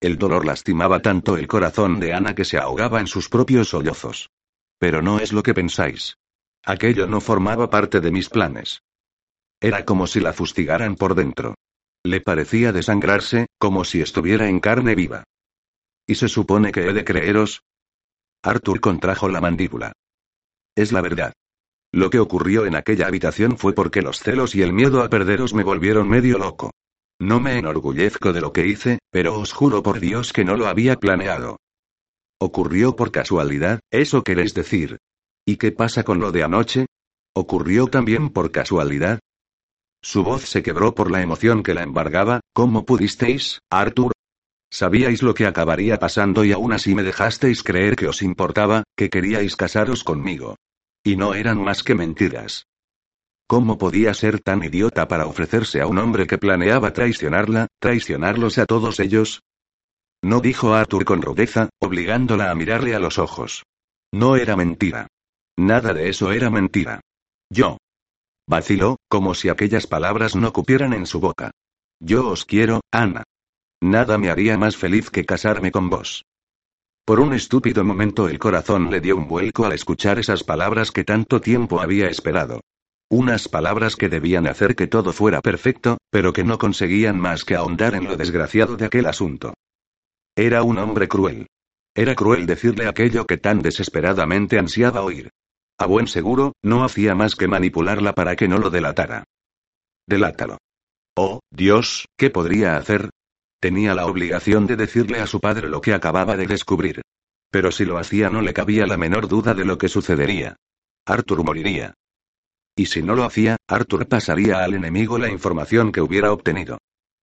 El dolor lastimaba tanto el corazón de Ana que se ahogaba en sus propios sollozos. Pero no es lo que pensáis. Aquello no formaba parte de mis planes. Era como si la fustigaran por dentro. Le parecía desangrarse, como si estuviera en carne viva. ¿Y se supone que he de creeros? Arthur contrajo la mandíbula. Es la verdad. Lo que ocurrió en aquella habitación fue porque los celos y el miedo a perderos me volvieron medio loco. No me enorgullezco de lo que hice, pero os juro por Dios que no lo había planeado. ¿Ocurrió por casualidad, eso queréis decir? ¿Y qué pasa con lo de anoche? ¿Ocurrió también por casualidad? Su voz se quebró por la emoción que la embargaba. ¿Cómo pudisteis, Arthur? Sabíais lo que acabaría pasando y aún así me dejasteis creer que os importaba, que queríais casaros conmigo. Y no eran más que mentiras. ¿Cómo podía ser tan idiota para ofrecerse a un hombre que planeaba traicionarla, traicionarlos a todos ellos? No dijo Arthur con rudeza, obligándola a mirarle a los ojos. No era mentira. Nada de eso era mentira. Yo, Vaciló, como si aquellas palabras no cupieran en su boca. Yo os quiero, Ana. Nada me haría más feliz que casarme con vos. Por un estúpido momento el corazón le dio un vuelco al escuchar esas palabras que tanto tiempo había esperado. Unas palabras que debían hacer que todo fuera perfecto, pero que no conseguían más que ahondar en lo desgraciado de aquel asunto. Era un hombre cruel. Era cruel decirle aquello que tan desesperadamente ansiaba oír. A buen seguro, no hacía más que manipularla para que no lo delatara. Delátalo. Oh, Dios, ¿qué podría hacer? Tenía la obligación de decirle a su padre lo que acababa de descubrir. Pero si lo hacía no le cabía la menor duda de lo que sucedería. Arthur moriría. Y si no lo hacía, Arthur pasaría al enemigo la información que hubiera obtenido.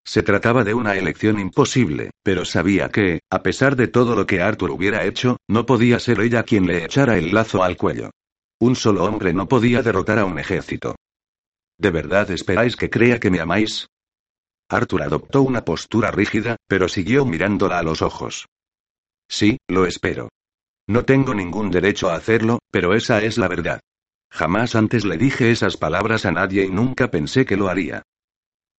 Se trataba de una elección imposible, pero sabía que, a pesar de todo lo que Arthur hubiera hecho, no podía ser ella quien le echara el lazo al cuello. Un solo hombre no podía derrotar a un ejército. ¿De verdad esperáis que crea que me amáis? Arthur adoptó una postura rígida, pero siguió mirándola a los ojos. Sí, lo espero. No tengo ningún derecho a hacerlo, pero esa es la verdad. Jamás antes le dije esas palabras a nadie y nunca pensé que lo haría.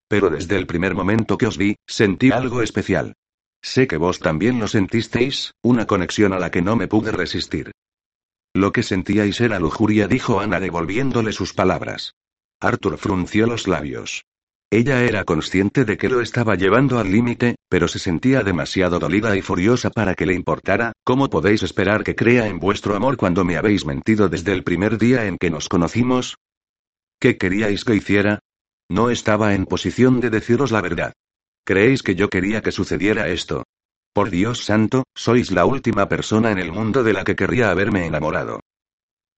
Pero desde el primer momento que os vi, sentí algo especial. Sé que vos también lo sentisteis, una conexión a la que no me pude resistir. Lo que sentíais era lujuria, dijo Ana devolviéndole sus palabras. Arthur frunció los labios. Ella era consciente de que lo estaba llevando al límite, pero se sentía demasiado dolida y furiosa para que le importara. ¿Cómo podéis esperar que crea en vuestro amor cuando me habéis mentido desde el primer día en que nos conocimos? ¿Qué queríais que hiciera? No estaba en posición de deciros la verdad. ¿Creéis que yo quería que sucediera esto? Por Dios santo, sois la última persona en el mundo de la que querría haberme enamorado.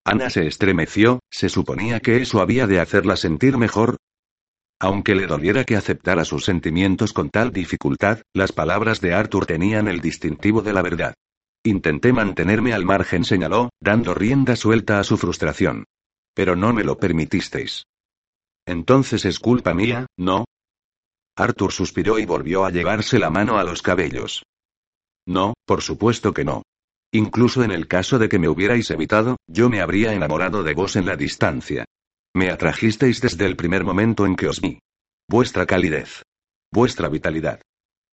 Ana se estremeció, ¿se suponía que eso había de hacerla sentir mejor? Aunque le doliera que aceptara sus sentimientos con tal dificultad, las palabras de Arthur tenían el distintivo de la verdad. Intenté mantenerme al margen, señaló, dando rienda suelta a su frustración. Pero no me lo permitisteis. Entonces es culpa mía, ¿no? Arthur suspiró y volvió a llevarse la mano a los cabellos. No, por supuesto que no. Incluso en el caso de que me hubierais evitado, yo me habría enamorado de vos en la distancia. Me atrajisteis desde el primer momento en que os vi. Vuestra calidez. Vuestra vitalidad.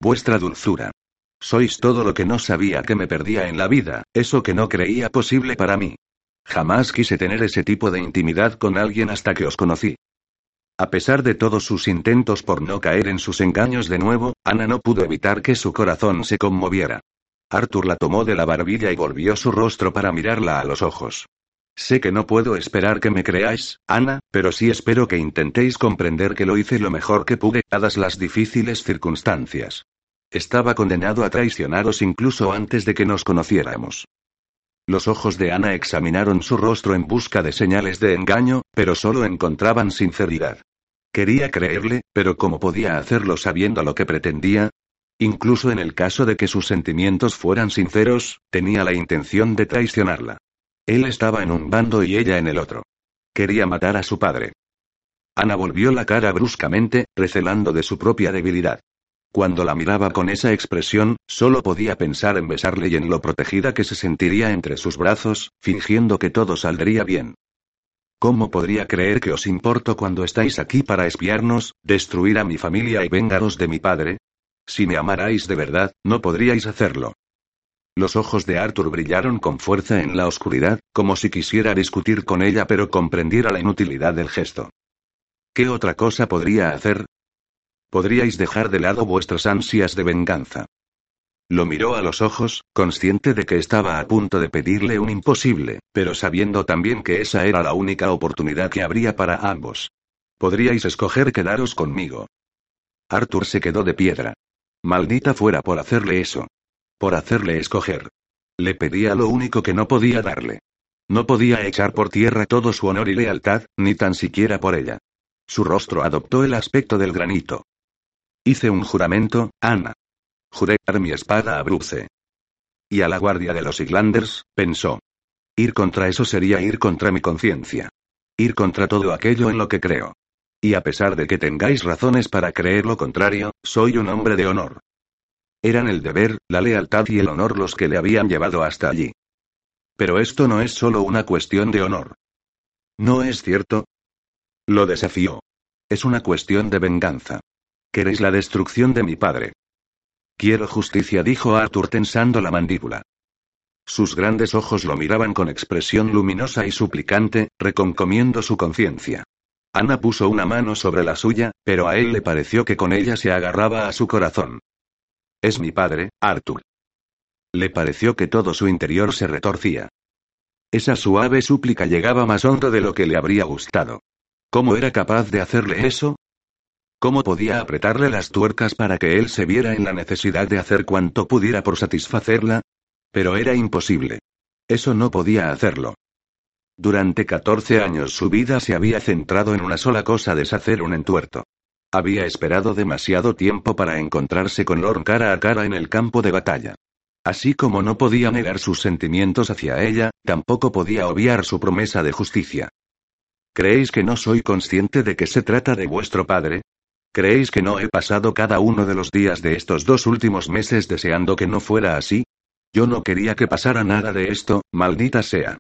Vuestra dulzura. Sois todo lo que no sabía que me perdía en la vida, eso que no creía posible para mí. Jamás quise tener ese tipo de intimidad con alguien hasta que os conocí. A pesar de todos sus intentos por no caer en sus engaños de nuevo, Ana no pudo evitar que su corazón se conmoviera. Arthur la tomó de la barbilla y volvió su rostro para mirarla a los ojos. Sé que no puedo esperar que me creáis, Ana, pero sí espero que intentéis comprender que lo hice lo mejor que pude, dadas las difíciles circunstancias. Estaba condenado a traicionaros incluso antes de que nos conociéramos. Los ojos de Ana examinaron su rostro en busca de señales de engaño, pero solo encontraban sinceridad. Quería creerle, pero ¿cómo podía hacerlo sabiendo lo que pretendía? Incluso en el caso de que sus sentimientos fueran sinceros, tenía la intención de traicionarla. Él estaba en un bando y ella en el otro. Quería matar a su padre. Ana volvió la cara bruscamente, recelando de su propia debilidad. Cuando la miraba con esa expresión, solo podía pensar en besarle y en lo protegida que se sentiría entre sus brazos, fingiendo que todo saldría bien. ¿Cómo podría creer que os importo cuando estáis aquí para espiarnos, destruir a mi familia y vengaros de mi padre? Si me amarais de verdad, no podríais hacerlo. Los ojos de Arthur brillaron con fuerza en la oscuridad, como si quisiera discutir con ella pero comprendiera la inutilidad del gesto. ¿Qué otra cosa podría hacer? Podríais dejar de lado vuestras ansias de venganza. Lo miró a los ojos, consciente de que estaba a punto de pedirle un imposible, pero sabiendo también que esa era la única oportunidad que habría para ambos. Podríais escoger quedaros conmigo. Arthur se quedó de piedra. Maldita fuera por hacerle eso. Por hacerle escoger. Le pedía lo único que no podía darle. No podía echar por tierra todo su honor y lealtad, ni tan siquiera por ella. Su rostro adoptó el aspecto del granito. Hice un juramento, Ana. Juré dar mi espada a Bruce. Y a la guardia de los Iglanders, pensó. Ir contra eso sería ir contra mi conciencia. Ir contra todo aquello en lo que creo. Y a pesar de que tengáis razones para creer lo contrario, soy un hombre de honor. Eran el deber, la lealtad y el honor los que le habían llevado hasta allí. Pero esto no es solo una cuestión de honor. ¿No es cierto? Lo desafió. Es una cuestión de venganza. Queréis la destrucción de mi padre. Quiero justicia, dijo Arthur tensando la mandíbula. Sus grandes ojos lo miraban con expresión luminosa y suplicante, reconcomiendo su conciencia. Ana puso una mano sobre la suya, pero a él le pareció que con ella se agarraba a su corazón. Es mi padre, Arthur. Le pareció que todo su interior se retorcía. Esa suave súplica llegaba más hondo de lo que le habría gustado. ¿Cómo era capaz de hacerle eso? ¿Cómo podía apretarle las tuercas para que él se viera en la necesidad de hacer cuanto pudiera por satisfacerla? Pero era imposible. Eso no podía hacerlo. Durante 14 años su vida se había centrado en una sola cosa, deshacer un entuerto. Había esperado demasiado tiempo para encontrarse con Lorne cara a cara en el campo de batalla. Así como no podía negar sus sentimientos hacia ella, tampoco podía obviar su promesa de justicia. ¿Creéis que no soy consciente de que se trata de vuestro padre? ¿Creéis que no he pasado cada uno de los días de estos dos últimos meses deseando que no fuera así? Yo no quería que pasara nada de esto, maldita sea.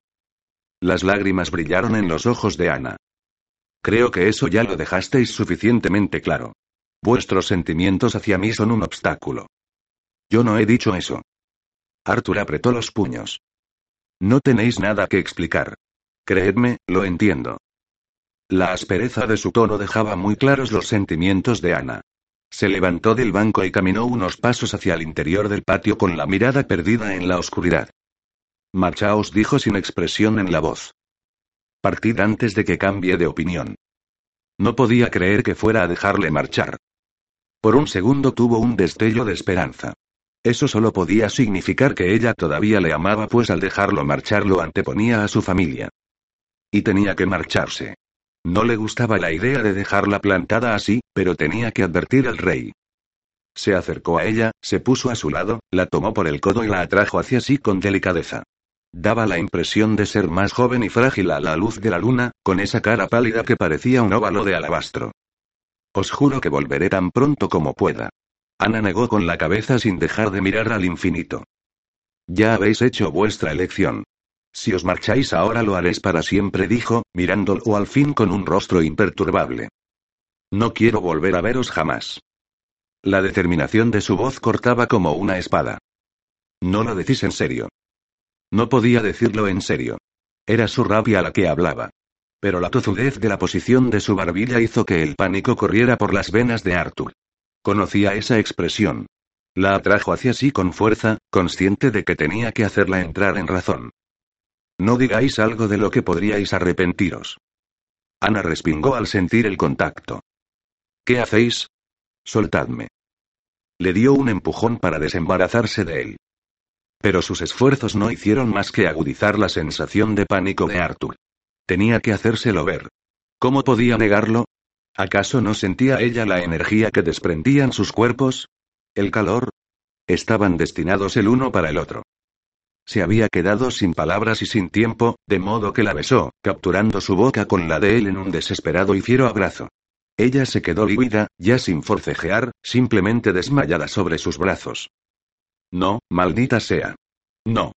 Las lágrimas brillaron en los ojos de Ana. Creo que eso ya lo dejasteis suficientemente claro. Vuestros sentimientos hacia mí son un obstáculo. Yo no he dicho eso. Arthur apretó los puños. No tenéis nada que explicar. Creedme, lo entiendo. La aspereza de su tono dejaba muy claros los sentimientos de Ana. Se levantó del banco y caminó unos pasos hacia el interior del patio con la mirada perdida en la oscuridad. Marchaos dijo sin expresión en la voz. Partid antes de que cambie de opinión. No podía creer que fuera a dejarle marchar. Por un segundo tuvo un destello de esperanza. Eso solo podía significar que ella todavía le amaba, pues al dejarlo marchar lo anteponía a su familia. Y tenía que marcharse. No le gustaba la idea de dejarla plantada así, pero tenía que advertir al rey. Se acercó a ella, se puso a su lado, la tomó por el codo y la atrajo hacia sí con delicadeza. Daba la impresión de ser más joven y frágil a la luz de la luna, con esa cara pálida que parecía un óvalo de alabastro. Os juro que volveré tan pronto como pueda. Ana negó con la cabeza sin dejar de mirar al infinito. Ya habéis hecho vuestra elección. Si os marcháis ahora lo haréis para siempre, dijo, mirándolo al fin con un rostro imperturbable. No quiero volver a veros jamás. La determinación de su voz cortaba como una espada. No lo decís en serio. No podía decirlo en serio. Era su rabia la que hablaba. Pero la tozudez de la posición de su barbilla hizo que el pánico corriera por las venas de Arthur. Conocía esa expresión. La atrajo hacia sí con fuerza, consciente de que tenía que hacerla entrar en razón. No digáis algo de lo que podríais arrepentiros. Ana respingó al sentir el contacto. ¿Qué hacéis? Soltadme. Le dio un empujón para desembarazarse de él. Pero sus esfuerzos no hicieron más que agudizar la sensación de pánico de Arthur. Tenía que hacérselo ver. ¿Cómo podía negarlo? ¿Acaso no sentía ella la energía que desprendían sus cuerpos? ¿El calor? Estaban destinados el uno para el otro. Se había quedado sin palabras y sin tiempo, de modo que la besó, capturando su boca con la de él en un desesperado y fiero abrazo. Ella se quedó lívida, ya sin forcejear, simplemente desmayada sobre sus brazos. No, maldita sea. No.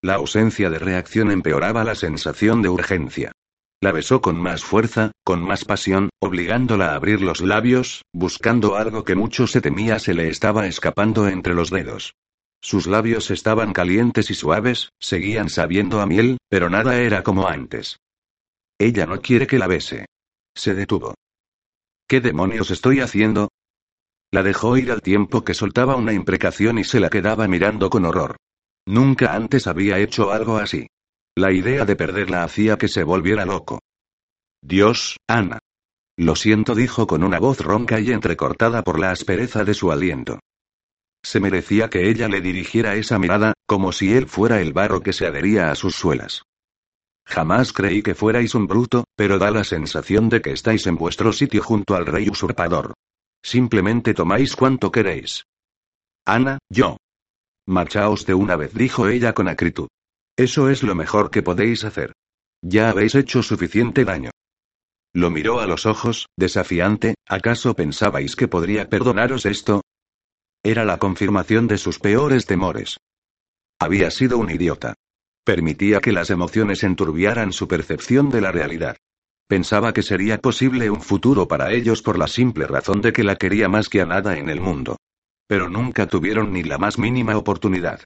La ausencia de reacción empeoraba la sensación de urgencia. La besó con más fuerza, con más pasión, obligándola a abrir los labios, buscando algo que mucho se temía se le estaba escapando entre los dedos. Sus labios estaban calientes y suaves, seguían sabiendo a miel, pero nada era como antes. Ella no quiere que la bese. Se detuvo. ¿Qué demonios estoy haciendo? La dejó ir al tiempo que soltaba una imprecación y se la quedaba mirando con horror. Nunca antes había hecho algo así. La idea de perderla hacía que se volviera loco. Dios, Ana. Lo siento, dijo con una voz ronca y entrecortada por la aspereza de su aliento. Se merecía que ella le dirigiera esa mirada, como si él fuera el barro que se adhería a sus suelas. Jamás creí que fuerais un bruto, pero da la sensación de que estáis en vuestro sitio junto al rey usurpador. Simplemente tomáis cuanto queréis. Ana, yo. Marchaos de una vez, dijo ella con acritud. Eso es lo mejor que podéis hacer. Ya habéis hecho suficiente daño. Lo miró a los ojos, desafiante, ¿acaso pensabais que podría perdonaros esto? Era la confirmación de sus peores temores. Había sido un idiota. Permitía que las emociones enturbiaran su percepción de la realidad. Pensaba que sería posible un futuro para ellos por la simple razón de que la quería más que a nada en el mundo. Pero nunca tuvieron ni la más mínima oportunidad.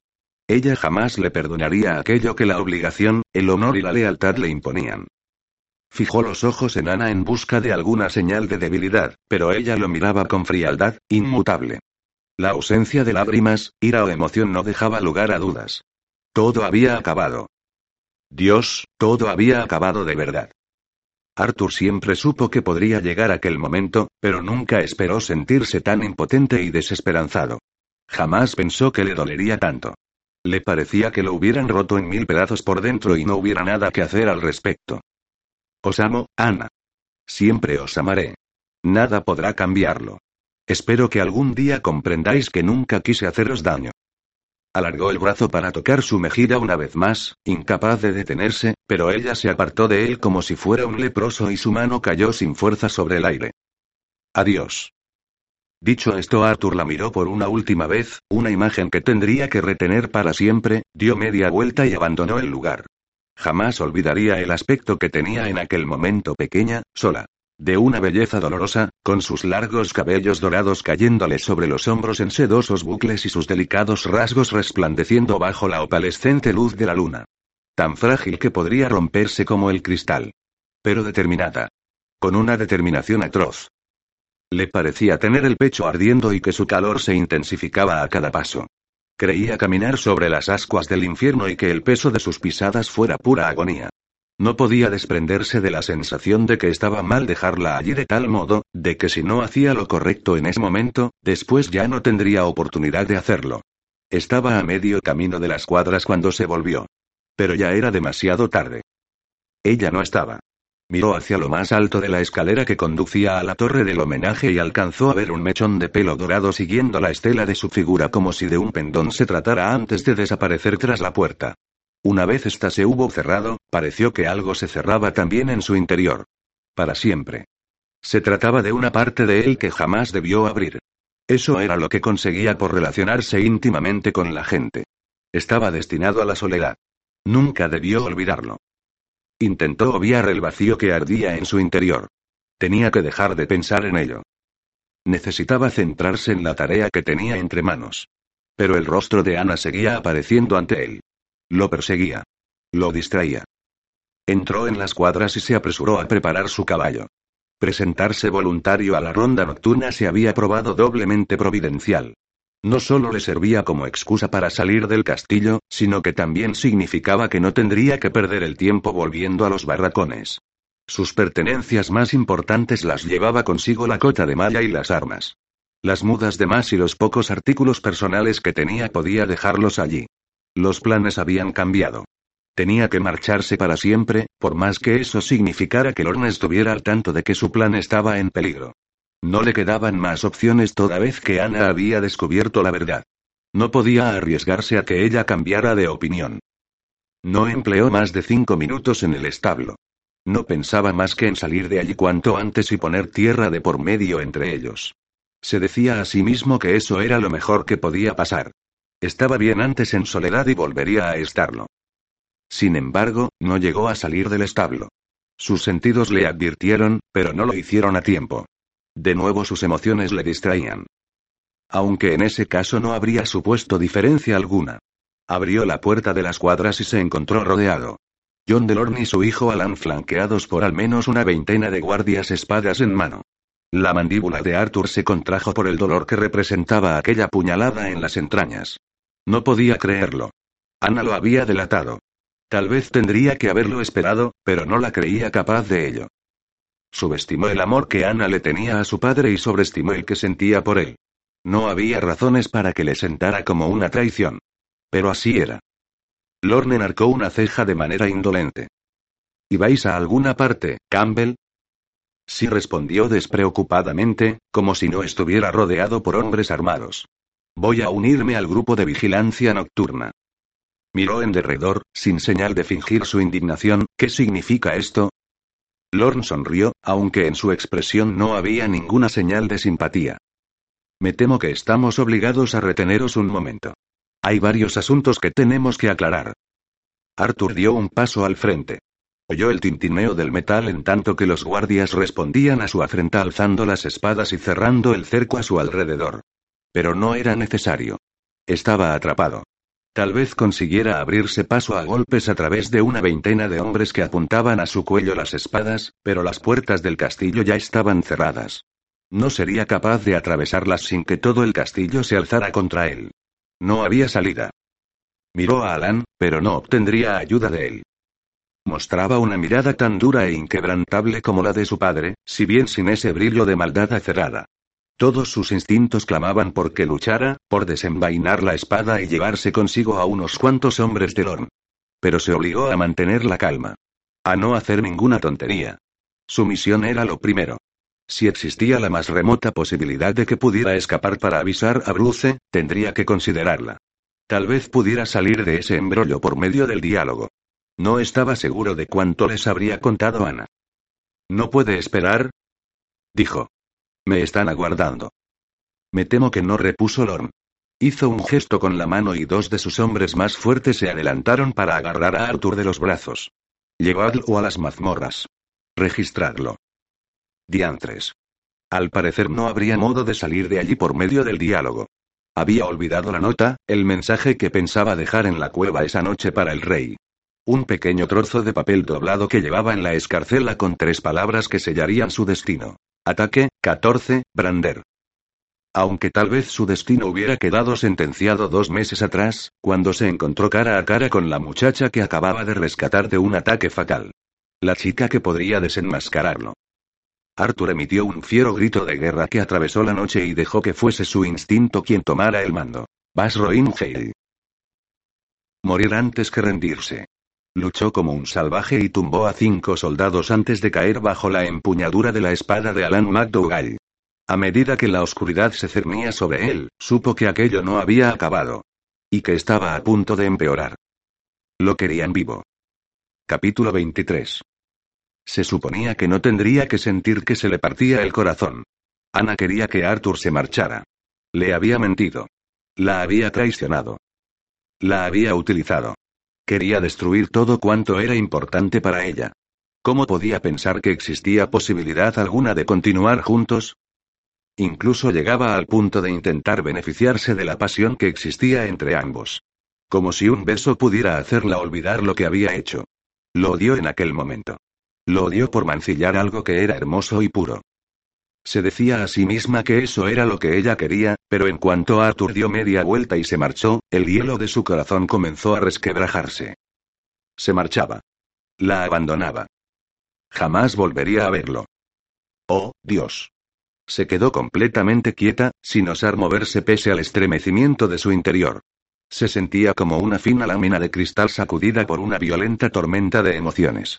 Ella jamás le perdonaría aquello que la obligación, el honor y la lealtad le imponían. Fijó los ojos en Ana en busca de alguna señal de debilidad, pero ella lo miraba con frialdad, inmutable. La ausencia de lágrimas, ira o emoción no dejaba lugar a dudas. Todo había acabado. Dios, todo había acabado de verdad. Arthur siempre supo que podría llegar aquel momento, pero nunca esperó sentirse tan impotente y desesperanzado. Jamás pensó que le dolería tanto. Le parecía que lo hubieran roto en mil pedazos por dentro y no hubiera nada que hacer al respecto. Os amo, Ana. Siempre os amaré. Nada podrá cambiarlo. Espero que algún día comprendáis que nunca quise haceros daño. Alargó el brazo para tocar su mejilla una vez más, incapaz de detenerse, pero ella se apartó de él como si fuera un leproso y su mano cayó sin fuerza sobre el aire. Adiós. Dicho esto, Arthur la miró por una última vez, una imagen que tendría que retener para siempre, dio media vuelta y abandonó el lugar. Jamás olvidaría el aspecto que tenía en aquel momento pequeña, sola. De una belleza dolorosa, con sus largos cabellos dorados cayéndole sobre los hombros en sedosos bucles y sus delicados rasgos resplandeciendo bajo la opalescente luz de la luna. Tan frágil que podría romperse como el cristal. Pero determinada. Con una determinación atroz. Le parecía tener el pecho ardiendo y que su calor se intensificaba a cada paso. Creía caminar sobre las ascuas del infierno y que el peso de sus pisadas fuera pura agonía. No podía desprenderse de la sensación de que estaba mal dejarla allí de tal modo, de que si no hacía lo correcto en ese momento, después ya no tendría oportunidad de hacerlo. Estaba a medio camino de las cuadras cuando se volvió. Pero ya era demasiado tarde. Ella no estaba. Miró hacia lo más alto de la escalera que conducía a la torre del homenaje y alcanzó a ver un mechón de pelo dorado siguiendo la estela de su figura como si de un pendón se tratara antes de desaparecer tras la puerta. Una vez ésta se hubo cerrado, pareció que algo se cerraba también en su interior. Para siempre. Se trataba de una parte de él que jamás debió abrir. Eso era lo que conseguía por relacionarse íntimamente con la gente. Estaba destinado a la soledad. Nunca debió olvidarlo. Intentó obviar el vacío que ardía en su interior. Tenía que dejar de pensar en ello. Necesitaba centrarse en la tarea que tenía entre manos. Pero el rostro de Ana seguía apareciendo ante él. Lo perseguía. Lo distraía. Entró en las cuadras y se apresuró a preparar su caballo. Presentarse voluntario a la ronda nocturna se había probado doblemente providencial. No solo le servía como excusa para salir del castillo, sino que también significaba que no tendría que perder el tiempo volviendo a los barracones. Sus pertenencias más importantes las llevaba consigo la cota de malla y las armas. Las mudas de más y los pocos artículos personales que tenía podía dejarlos allí. Los planes habían cambiado. Tenía que marcharse para siempre, por más que eso significara que Lorne estuviera al tanto de que su plan estaba en peligro. No le quedaban más opciones toda vez que Ana había descubierto la verdad. No podía arriesgarse a que ella cambiara de opinión. No empleó más de cinco minutos en el establo. No pensaba más que en salir de allí cuanto antes y poner tierra de por medio entre ellos. Se decía a sí mismo que eso era lo mejor que podía pasar. Estaba bien antes en soledad y volvería a estarlo. Sin embargo, no llegó a salir del establo. Sus sentidos le advirtieron, pero no lo hicieron a tiempo. De nuevo sus emociones le distraían. Aunque en ese caso no habría supuesto diferencia alguna. Abrió la puerta de las cuadras y se encontró rodeado. John Delorme y su hijo Alan flanqueados por al menos una veintena de guardias espadas en mano. La mandíbula de Arthur se contrajo por el dolor que representaba aquella puñalada en las entrañas. No podía creerlo. Ana lo había delatado. Tal vez tendría que haberlo esperado, pero no la creía capaz de ello. Subestimó el amor que Ana le tenía a su padre y sobreestimó el que sentía por él. No había razones para que le sentara como una traición. Pero así era. Lorne arcó una ceja de manera indolente. ¿Y vais a alguna parte, Campbell? Sí respondió despreocupadamente, como si no estuviera rodeado por hombres armados. Voy a unirme al grupo de vigilancia nocturna. Miró en derredor, sin señal de fingir su indignación. ¿Qué significa esto? Lorne sonrió, aunque en su expresión no había ninguna señal de simpatía. Me temo que estamos obligados a reteneros un momento. Hay varios asuntos que tenemos que aclarar. Arthur dio un paso al frente. Oyó el tintineo del metal en tanto que los guardias respondían a su afrenta alzando las espadas y cerrando el cerco a su alrededor. Pero no era necesario. Estaba atrapado. Tal vez consiguiera abrirse paso a golpes a través de una veintena de hombres que apuntaban a su cuello las espadas, pero las puertas del castillo ya estaban cerradas. No sería capaz de atravesarlas sin que todo el castillo se alzara contra él. No había salida. Miró a Alan, pero no obtendría ayuda de él. Mostraba una mirada tan dura e inquebrantable como la de su padre, si bien sin ese brillo de maldad acerrada. Todos sus instintos clamaban por que luchara, por desenvainar la espada y llevarse consigo a unos cuantos hombres de Lorn. Pero se obligó a mantener la calma. A no hacer ninguna tontería. Su misión era lo primero. Si existía la más remota posibilidad de que pudiera escapar para avisar a Bruce, tendría que considerarla. Tal vez pudiera salir de ese embrollo por medio del diálogo. No estaba seguro de cuánto les habría contado Ana. ¿No puede esperar? Dijo. Me están aguardando. Me temo que no repuso Lorn. Hizo un gesto con la mano y dos de sus hombres más fuertes se adelantaron para agarrar a Arthur de los brazos. Llevadlo a las mazmorras. Registradlo. Diantres. Al parecer no habría modo de salir de allí por medio del diálogo. Había olvidado la nota, el mensaje que pensaba dejar en la cueva esa noche para el rey. Un pequeño trozo de papel doblado que llevaba en la escarcela con tres palabras que sellarían su destino. Ataque, 14, Brander. Aunque tal vez su destino hubiera quedado sentenciado dos meses atrás, cuando se encontró cara a cara con la muchacha que acababa de rescatar de un ataque fatal. La chica que podría desenmascararlo. Arthur emitió un fiero grito de guerra que atravesó la noche y dejó que fuese su instinto quien tomara el mando. Vas Roingheil. Morir antes que rendirse. Luchó como un salvaje y tumbó a cinco soldados antes de caer bajo la empuñadura de la espada de Alan McDougall. A medida que la oscuridad se cernía sobre él, supo que aquello no había acabado. Y que estaba a punto de empeorar. Lo querían vivo. Capítulo 23. Se suponía que no tendría que sentir que se le partía el corazón. Ana quería que Arthur se marchara. Le había mentido. La había traicionado. La había utilizado. Quería destruir todo cuanto era importante para ella. ¿Cómo podía pensar que existía posibilidad alguna de continuar juntos? Incluso llegaba al punto de intentar beneficiarse de la pasión que existía entre ambos. Como si un beso pudiera hacerla olvidar lo que había hecho. Lo odió en aquel momento. Lo odió por mancillar algo que era hermoso y puro. Se decía a sí misma que eso era lo que ella quería, pero en cuanto Arthur dio media vuelta y se marchó, el hielo de su corazón comenzó a resquebrajarse. Se marchaba. La abandonaba. Jamás volvería a verlo. Oh, Dios. Se quedó completamente quieta, sin osar moverse pese al estremecimiento de su interior. Se sentía como una fina lámina de cristal sacudida por una violenta tormenta de emociones.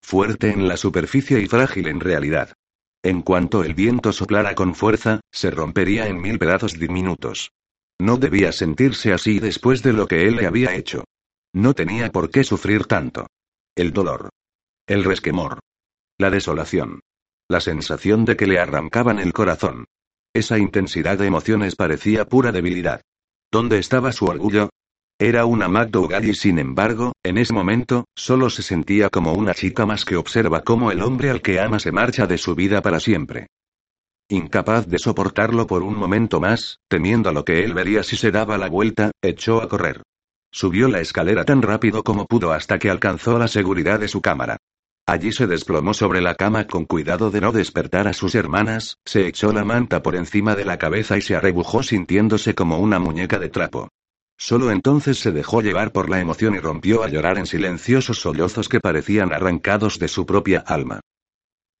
Fuerte en la superficie y frágil en realidad. En cuanto el viento soplara con fuerza, se rompería en mil pedazos diminutos. No debía sentirse así después de lo que él le había hecho. No tenía por qué sufrir tanto. El dolor. El resquemor. La desolación. La sensación de que le arrancaban el corazón. Esa intensidad de emociones parecía pura debilidad. ¿Dónde estaba su orgullo? Era una McDougall y sin embargo, en ese momento, solo se sentía como una chica más que observa cómo el hombre al que ama se marcha de su vida para siempre. Incapaz de soportarlo por un momento más, temiendo a lo que él vería si se daba la vuelta, echó a correr. Subió la escalera tan rápido como pudo hasta que alcanzó la seguridad de su cámara. Allí se desplomó sobre la cama con cuidado de no despertar a sus hermanas, se echó la manta por encima de la cabeza y se arrebujó sintiéndose como una muñeca de trapo. Solo entonces se dejó llevar por la emoción y rompió a llorar en silenciosos sollozos que parecían arrancados de su propia alma.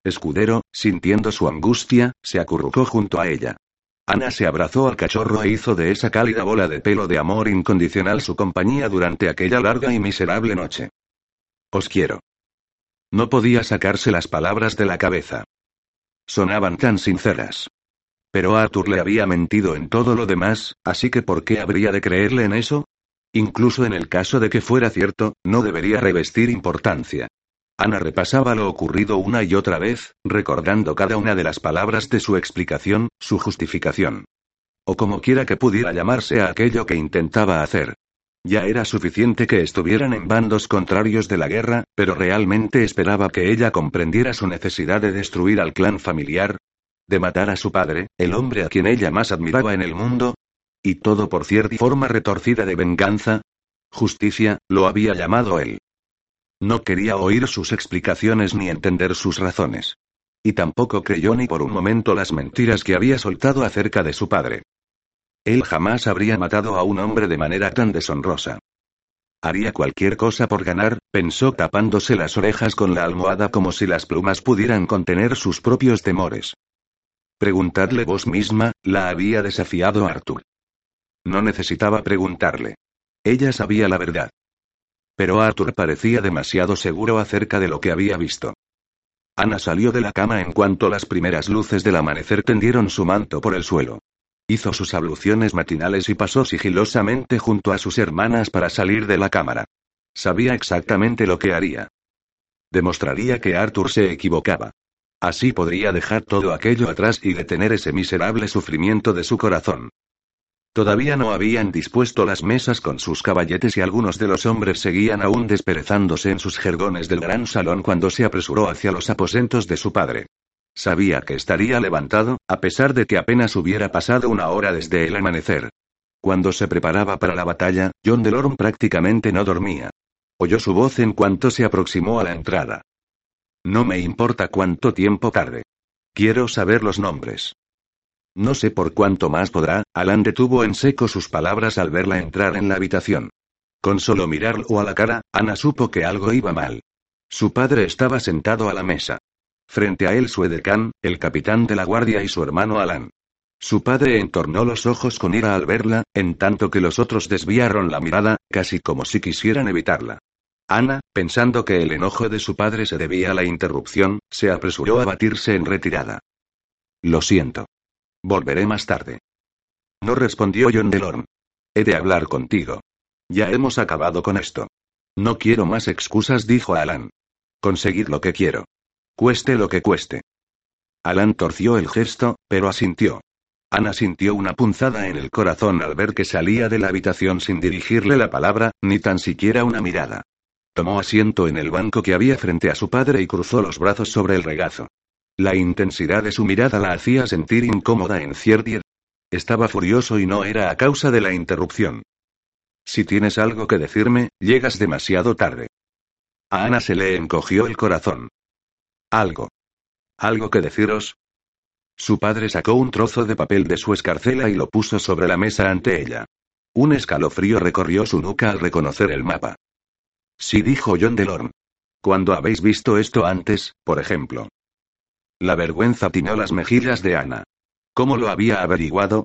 Escudero, sintiendo su angustia, se acurrucó junto a ella. Ana se abrazó al cachorro e hizo de esa cálida bola de pelo de amor incondicional su compañía durante aquella larga y miserable noche. Os quiero. No podía sacarse las palabras de la cabeza. Sonaban tan sinceras. Pero Arthur le había mentido en todo lo demás, así que ¿por qué habría de creerle en eso? Incluso en el caso de que fuera cierto, no debería revestir importancia. Ana repasaba lo ocurrido una y otra vez, recordando cada una de las palabras de su explicación, su justificación. O como quiera que pudiera llamarse a aquello que intentaba hacer. Ya era suficiente que estuvieran en bandos contrarios de la guerra, pero realmente esperaba que ella comprendiera su necesidad de destruir al clan familiar, de matar a su padre, el hombre a quien ella más admiraba en el mundo, y todo por cierta forma retorcida de venganza. Justicia, lo había llamado él. No quería oír sus explicaciones ni entender sus razones. Y tampoco creyó ni por un momento las mentiras que había soltado acerca de su padre. Él jamás habría matado a un hombre de manera tan deshonrosa. Haría cualquier cosa por ganar, pensó tapándose las orejas con la almohada como si las plumas pudieran contener sus propios temores. Preguntadle vos misma, la había desafiado Arthur. No necesitaba preguntarle. Ella sabía la verdad. Pero Arthur parecía demasiado seguro acerca de lo que había visto. Ana salió de la cama en cuanto las primeras luces del amanecer tendieron su manto por el suelo. Hizo sus abluciones matinales y pasó sigilosamente junto a sus hermanas para salir de la cámara. Sabía exactamente lo que haría. Demostraría que Arthur se equivocaba. Así podría dejar todo aquello atrás y detener ese miserable sufrimiento de su corazón. Todavía no habían dispuesto las mesas con sus caballetes y algunos de los hombres seguían aún desperezándose en sus jergones del gran salón cuando se apresuró hacia los aposentos de su padre. Sabía que estaría levantado, a pesar de que apenas hubiera pasado una hora desde el amanecer. Cuando se preparaba para la batalla, John Delorme prácticamente no dormía. Oyó su voz en cuanto se aproximó a la entrada. No me importa cuánto tiempo tarde. Quiero saber los nombres. No sé por cuánto más podrá, Alan detuvo en seco sus palabras al verla entrar en la habitación. Con solo mirarlo a la cara, Ana supo que algo iba mal. Su padre estaba sentado a la mesa. Frente a él su edecán, el capitán de la guardia y su hermano Alan. Su padre entornó los ojos con ira al verla, en tanto que los otros desviaron la mirada, casi como si quisieran evitarla. Ana, pensando que el enojo de su padre se debía a la interrupción, se apresuró a batirse en retirada. Lo siento. Volveré más tarde. No respondió John Delorme. He de hablar contigo. Ya hemos acabado con esto. No quiero más excusas, dijo Alan. Conseguid lo que quiero. Cueste lo que cueste. Alan torció el gesto, pero asintió. Ana sintió una punzada en el corazón al ver que salía de la habitación sin dirigirle la palabra, ni tan siquiera una mirada. Tomó asiento en el banco que había frente a su padre y cruzó los brazos sobre el regazo. La intensidad de su mirada la hacía sentir incómoda en cierta. Estaba furioso y no era a causa de la interrupción. Si tienes algo que decirme, llegas demasiado tarde. A Ana se le encogió el corazón. Algo. ¿Algo que deciros? Su padre sacó un trozo de papel de su escarcela y lo puso sobre la mesa ante ella. Un escalofrío recorrió su nuca al reconocer el mapa. Sí dijo John Delorme. ¿Cuándo habéis visto esto antes, por ejemplo? La vergüenza tiñó las mejillas de Ana. ¿Cómo lo había averiguado?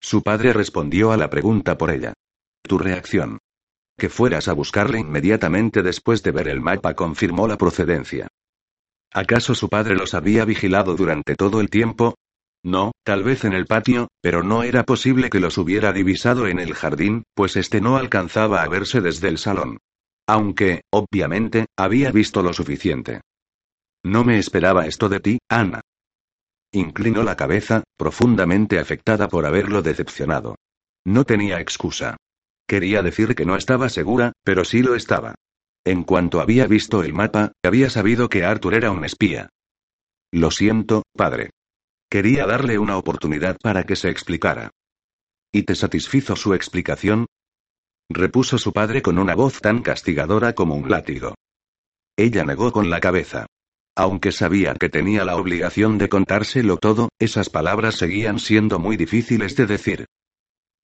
Su padre respondió a la pregunta por ella. Tu reacción. Que fueras a buscarle inmediatamente después de ver el mapa confirmó la procedencia. ¿Acaso su padre los había vigilado durante todo el tiempo? No, tal vez en el patio, pero no era posible que los hubiera divisado en el jardín, pues este no alcanzaba a verse desde el salón. Aunque, obviamente, había visto lo suficiente. No me esperaba esto de ti, Ana. Inclinó la cabeza, profundamente afectada por haberlo decepcionado. No tenía excusa. Quería decir que no estaba segura, pero sí lo estaba. En cuanto había visto el mapa, había sabido que Arthur era un espía. Lo siento, padre. Quería darle una oportunidad para que se explicara. ¿Y te satisfizo su explicación? Repuso su padre con una voz tan castigadora como un látigo. Ella negó con la cabeza. Aunque sabía que tenía la obligación de contárselo todo, esas palabras seguían siendo muy difíciles de decir.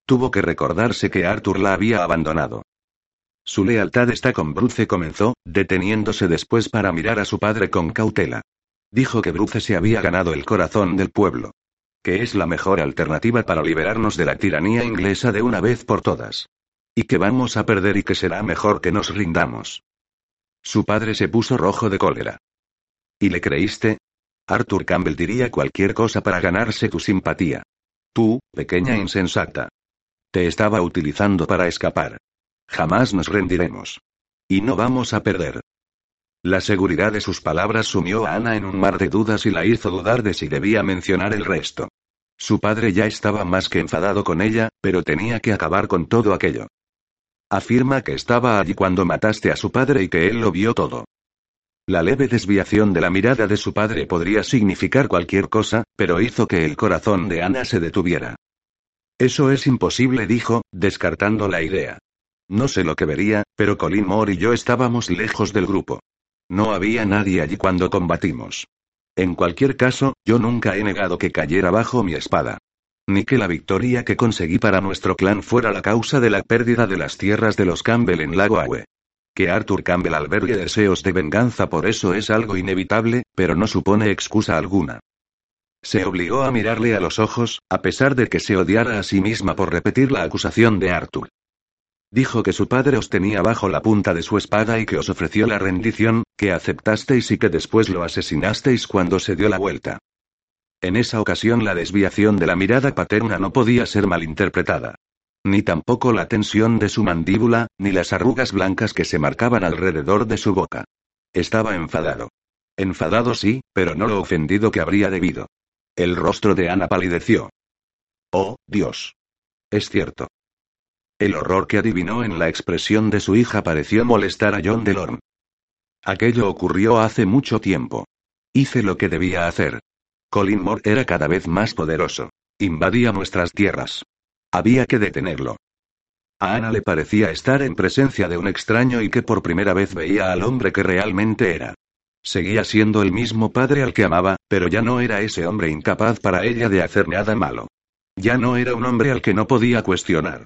Tuvo que recordarse que Arthur la había abandonado. Su lealtad está con Bruce comenzó, deteniéndose después para mirar a su padre con cautela. Dijo que Bruce se había ganado el corazón del pueblo. Que es la mejor alternativa para liberarnos de la tiranía inglesa de una vez por todas. Y que vamos a perder y que será mejor que nos rindamos. Su padre se puso rojo de cólera. ¿Y le creíste? Arthur Campbell diría cualquier cosa para ganarse tu simpatía. Tú, pequeña insensata. Te estaba utilizando para escapar. Jamás nos rendiremos. Y no vamos a perder. La seguridad de sus palabras sumió a Ana en un mar de dudas y la hizo dudar de si debía mencionar el resto. Su padre ya estaba más que enfadado con ella, pero tenía que acabar con todo aquello. Afirma que estaba allí cuando mataste a su padre y que él lo vio todo. La leve desviación de la mirada de su padre podría significar cualquier cosa, pero hizo que el corazón de Ana se detuviera. Eso es imposible, dijo, descartando la idea. No sé lo que vería, pero Colin Moore y yo estábamos lejos del grupo. No había nadie allí cuando combatimos. En cualquier caso, yo nunca he negado que cayera bajo mi espada. Ni que la victoria que conseguí para nuestro clan fuera la causa de la pérdida de las tierras de los Campbell en Lago Awe. Que Arthur Campbell albergue deseos de venganza por eso es algo inevitable, pero no supone excusa alguna. Se obligó a mirarle a los ojos, a pesar de que se odiara a sí misma por repetir la acusación de Arthur. Dijo que su padre os tenía bajo la punta de su espada y que os ofreció la rendición, que aceptasteis y que después lo asesinasteis cuando se dio la vuelta. En esa ocasión la desviación de la mirada paterna no podía ser malinterpretada. Ni tampoco la tensión de su mandíbula, ni las arrugas blancas que se marcaban alrededor de su boca. Estaba enfadado. Enfadado sí, pero no lo ofendido que habría debido. El rostro de Ana palideció. Oh, Dios. Es cierto. El horror que adivinó en la expresión de su hija pareció molestar a John Delorme. Aquello ocurrió hace mucho tiempo. Hice lo que debía hacer. Colin Moore era cada vez más poderoso. Invadía nuestras tierras. Había que detenerlo. A Ana le parecía estar en presencia de un extraño y que por primera vez veía al hombre que realmente era. Seguía siendo el mismo padre al que amaba, pero ya no era ese hombre incapaz para ella de hacer nada malo. Ya no era un hombre al que no podía cuestionar.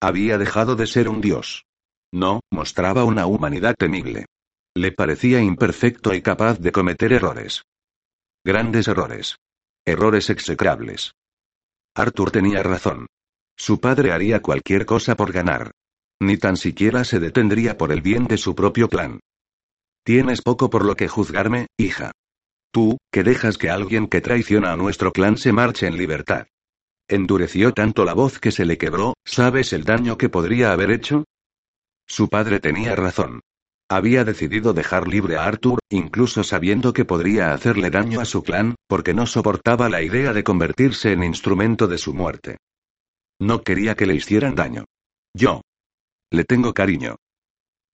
Había dejado de ser un dios. No, mostraba una humanidad temible. Le parecía imperfecto y capaz de cometer errores. Grandes errores. Errores execrables. Arthur tenía razón. Su padre haría cualquier cosa por ganar. Ni tan siquiera se detendría por el bien de su propio plan. Tienes poco por lo que juzgarme, hija. Tú, que dejas que alguien que traiciona a nuestro clan se marche en libertad. Endureció tanto la voz que se le quebró, ¿sabes el daño que podría haber hecho? Su padre tenía razón. Había decidido dejar libre a Arthur, incluso sabiendo que podría hacerle daño a su clan, porque no soportaba la idea de convertirse en instrumento de su muerte. No quería que le hicieran daño. Yo. Le tengo cariño.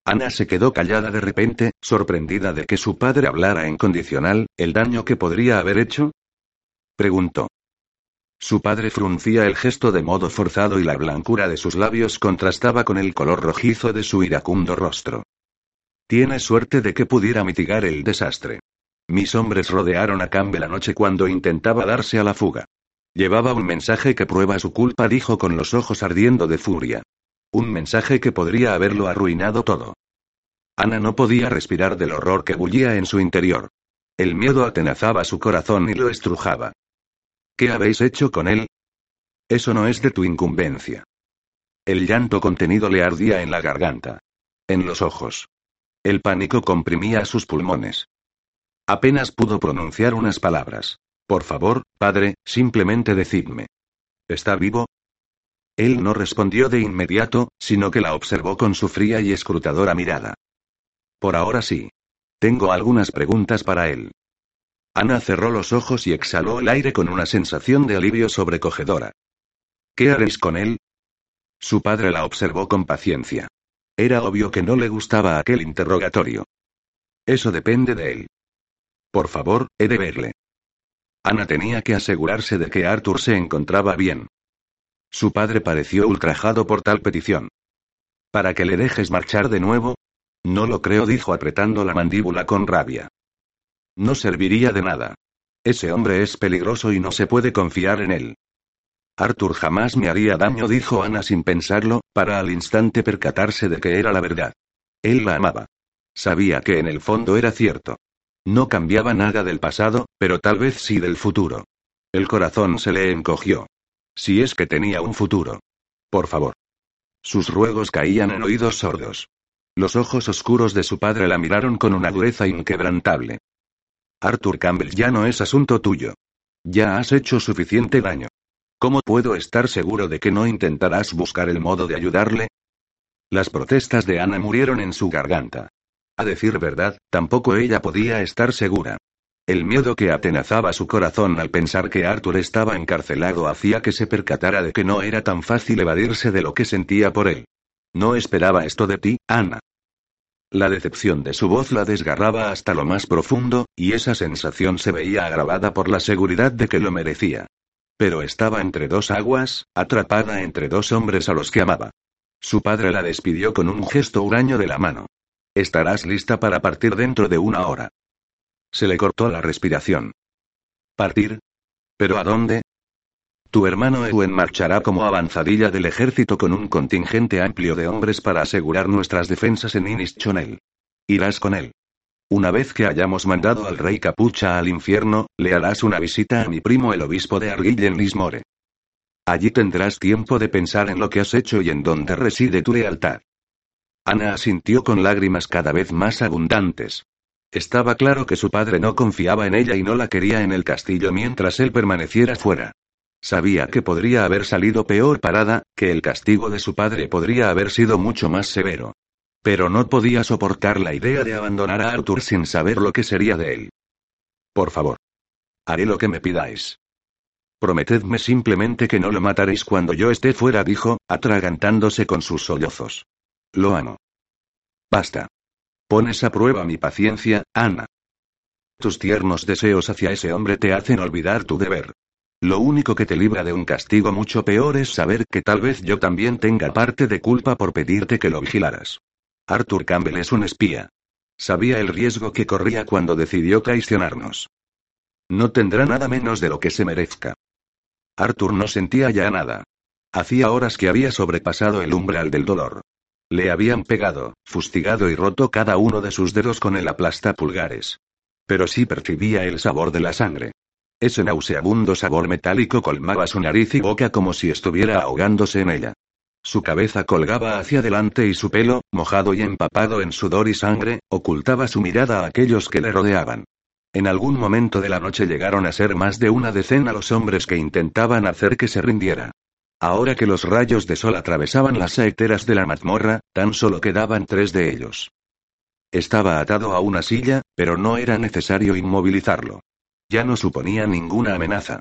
Ana se quedó callada de repente, sorprendida de que su padre hablara en condicional, ¿el daño que podría haber hecho? Preguntó. Su padre fruncía el gesto de modo forzado y la blancura de sus labios contrastaba con el color rojizo de su iracundo rostro. Tiene suerte de que pudiera mitigar el desastre. Mis hombres rodearon a Campbell anoche cuando intentaba darse a la fuga. Llevaba un mensaje que prueba su culpa, dijo con los ojos ardiendo de furia. Un mensaje que podría haberlo arruinado todo. Ana no podía respirar del horror que bullía en su interior. El miedo atenazaba su corazón y lo estrujaba. ¿Qué habéis hecho con él? Eso no es de tu incumbencia. El llanto contenido le ardía en la garganta. En los ojos. El pánico comprimía sus pulmones. Apenas pudo pronunciar unas palabras. Por favor, padre, simplemente decidme. ¿Está vivo? Él no respondió de inmediato, sino que la observó con su fría y escrutadora mirada. Por ahora sí. Tengo algunas preguntas para él. Ana cerró los ojos y exhaló el aire con una sensación de alivio sobrecogedora. ¿Qué haréis con él? Su padre la observó con paciencia. Era obvio que no le gustaba aquel interrogatorio. Eso depende de él. Por favor, he de verle. Ana tenía que asegurarse de que Arthur se encontraba bien. Su padre pareció ultrajado por tal petición. ¿Para que le dejes marchar de nuevo? No lo creo, dijo apretando la mandíbula con rabia. No serviría de nada. Ese hombre es peligroso y no se puede confiar en él. Arthur jamás me haría daño, dijo Ana sin pensarlo, para al instante percatarse de que era la verdad. Él la amaba. Sabía que en el fondo era cierto. No cambiaba nada del pasado, pero tal vez sí del futuro. El corazón se le encogió. Si es que tenía un futuro. Por favor. Sus ruegos caían en oídos sordos. Los ojos oscuros de su padre la miraron con una dureza inquebrantable. Arthur Campbell ya no es asunto tuyo. Ya has hecho suficiente daño. ¿Cómo puedo estar seguro de que no intentarás buscar el modo de ayudarle? Las protestas de Ana murieron en su garganta. A decir verdad, tampoco ella podía estar segura. El miedo que atenazaba su corazón al pensar que Arthur estaba encarcelado hacía que se percatara de que no era tan fácil evadirse de lo que sentía por él. No esperaba esto de ti, Ana. La decepción de su voz la desgarraba hasta lo más profundo, y esa sensación se veía agravada por la seguridad de que lo merecía. Pero estaba entre dos aguas, atrapada entre dos hombres a los que amaba. Su padre la despidió con un gesto huraño de la mano. Estarás lista para partir dentro de una hora. Se le cortó la respiración. ¿Partir? ¿Pero a dónde? Tu hermano Ewen marchará como avanzadilla del ejército con un contingente amplio de hombres para asegurar nuestras defensas en Innischonel. Irás con él. Una vez que hayamos mandado al rey capucha al infierno, le harás una visita a mi primo el obispo de Arguill en Lismore. Allí tendrás tiempo de pensar en lo que has hecho y en dónde reside tu lealtad. Ana asintió con lágrimas cada vez más abundantes. Estaba claro que su padre no confiaba en ella y no la quería en el castillo mientras él permaneciera fuera. Sabía que podría haber salido peor parada, que el castigo de su padre podría haber sido mucho más severo. Pero no podía soportar la idea de abandonar a Arthur sin saber lo que sería de él. Por favor. Haré lo que me pidáis. Prometedme simplemente que no lo mataréis cuando yo esté fuera, dijo, atragantándose con sus sollozos. Lo amo. Basta. Pones a prueba mi paciencia, Ana. Tus tiernos deseos hacia ese hombre te hacen olvidar tu deber. Lo único que te libra de un castigo mucho peor es saber que tal vez yo también tenga parte de culpa por pedirte que lo vigilaras. Arthur Campbell es un espía. Sabía el riesgo que corría cuando decidió traicionarnos. No tendrá nada menos de lo que se merezca. Arthur no sentía ya nada. Hacía horas que había sobrepasado el umbral del dolor. Le habían pegado, fustigado y roto cada uno de sus dedos con el aplasta pulgares. Pero sí percibía el sabor de la sangre. Ese nauseabundo sabor metálico colmaba su nariz y boca como si estuviera ahogándose en ella. Su cabeza colgaba hacia adelante y su pelo, mojado y empapado en sudor y sangre, ocultaba su mirada a aquellos que le rodeaban. En algún momento de la noche llegaron a ser más de una decena los hombres que intentaban hacer que se rindiera. Ahora que los rayos de sol atravesaban las saeteras de la mazmorra, tan solo quedaban tres de ellos. Estaba atado a una silla, pero no era necesario inmovilizarlo. Ya no suponía ninguna amenaza.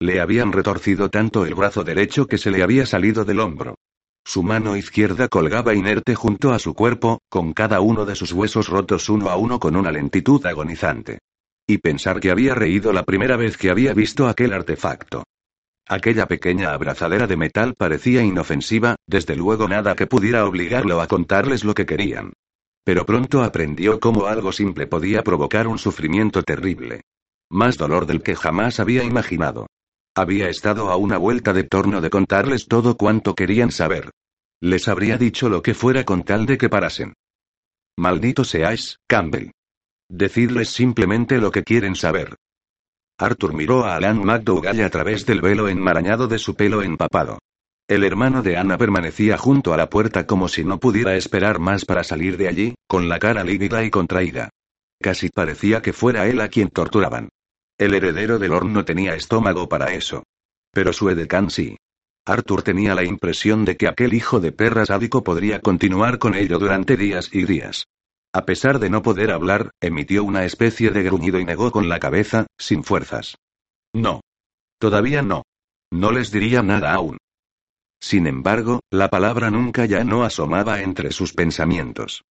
Le habían retorcido tanto el brazo derecho que se le había salido del hombro. Su mano izquierda colgaba inerte junto a su cuerpo, con cada uno de sus huesos rotos uno a uno con una lentitud agonizante. Y pensar que había reído la primera vez que había visto aquel artefacto. Aquella pequeña abrazadera de metal parecía inofensiva, desde luego nada que pudiera obligarlo a contarles lo que querían. Pero pronto aprendió cómo algo simple podía provocar un sufrimiento terrible. Más dolor del que jamás había imaginado. Había estado a una vuelta de torno de contarles todo cuanto querían saber. Les habría dicho lo que fuera con tal de que parasen. Maldito seáis, Campbell. Decidles simplemente lo que quieren saber. Arthur miró a Alan McDougall a través del velo enmarañado de su pelo empapado. El hermano de Ana permanecía junto a la puerta como si no pudiera esperar más para salir de allí, con la cara lívida y contraída. Casi parecía que fuera él a quien torturaban. El heredero del Lord no tenía estómago para eso. Pero su edecán sí. Arthur tenía la impresión de que aquel hijo de perra sádico podría continuar con ello durante días y días. A pesar de no poder hablar, emitió una especie de gruñido y negó con la cabeza, sin fuerzas. No. Todavía no. No les diría nada aún. Sin embargo, la palabra nunca ya no asomaba entre sus pensamientos.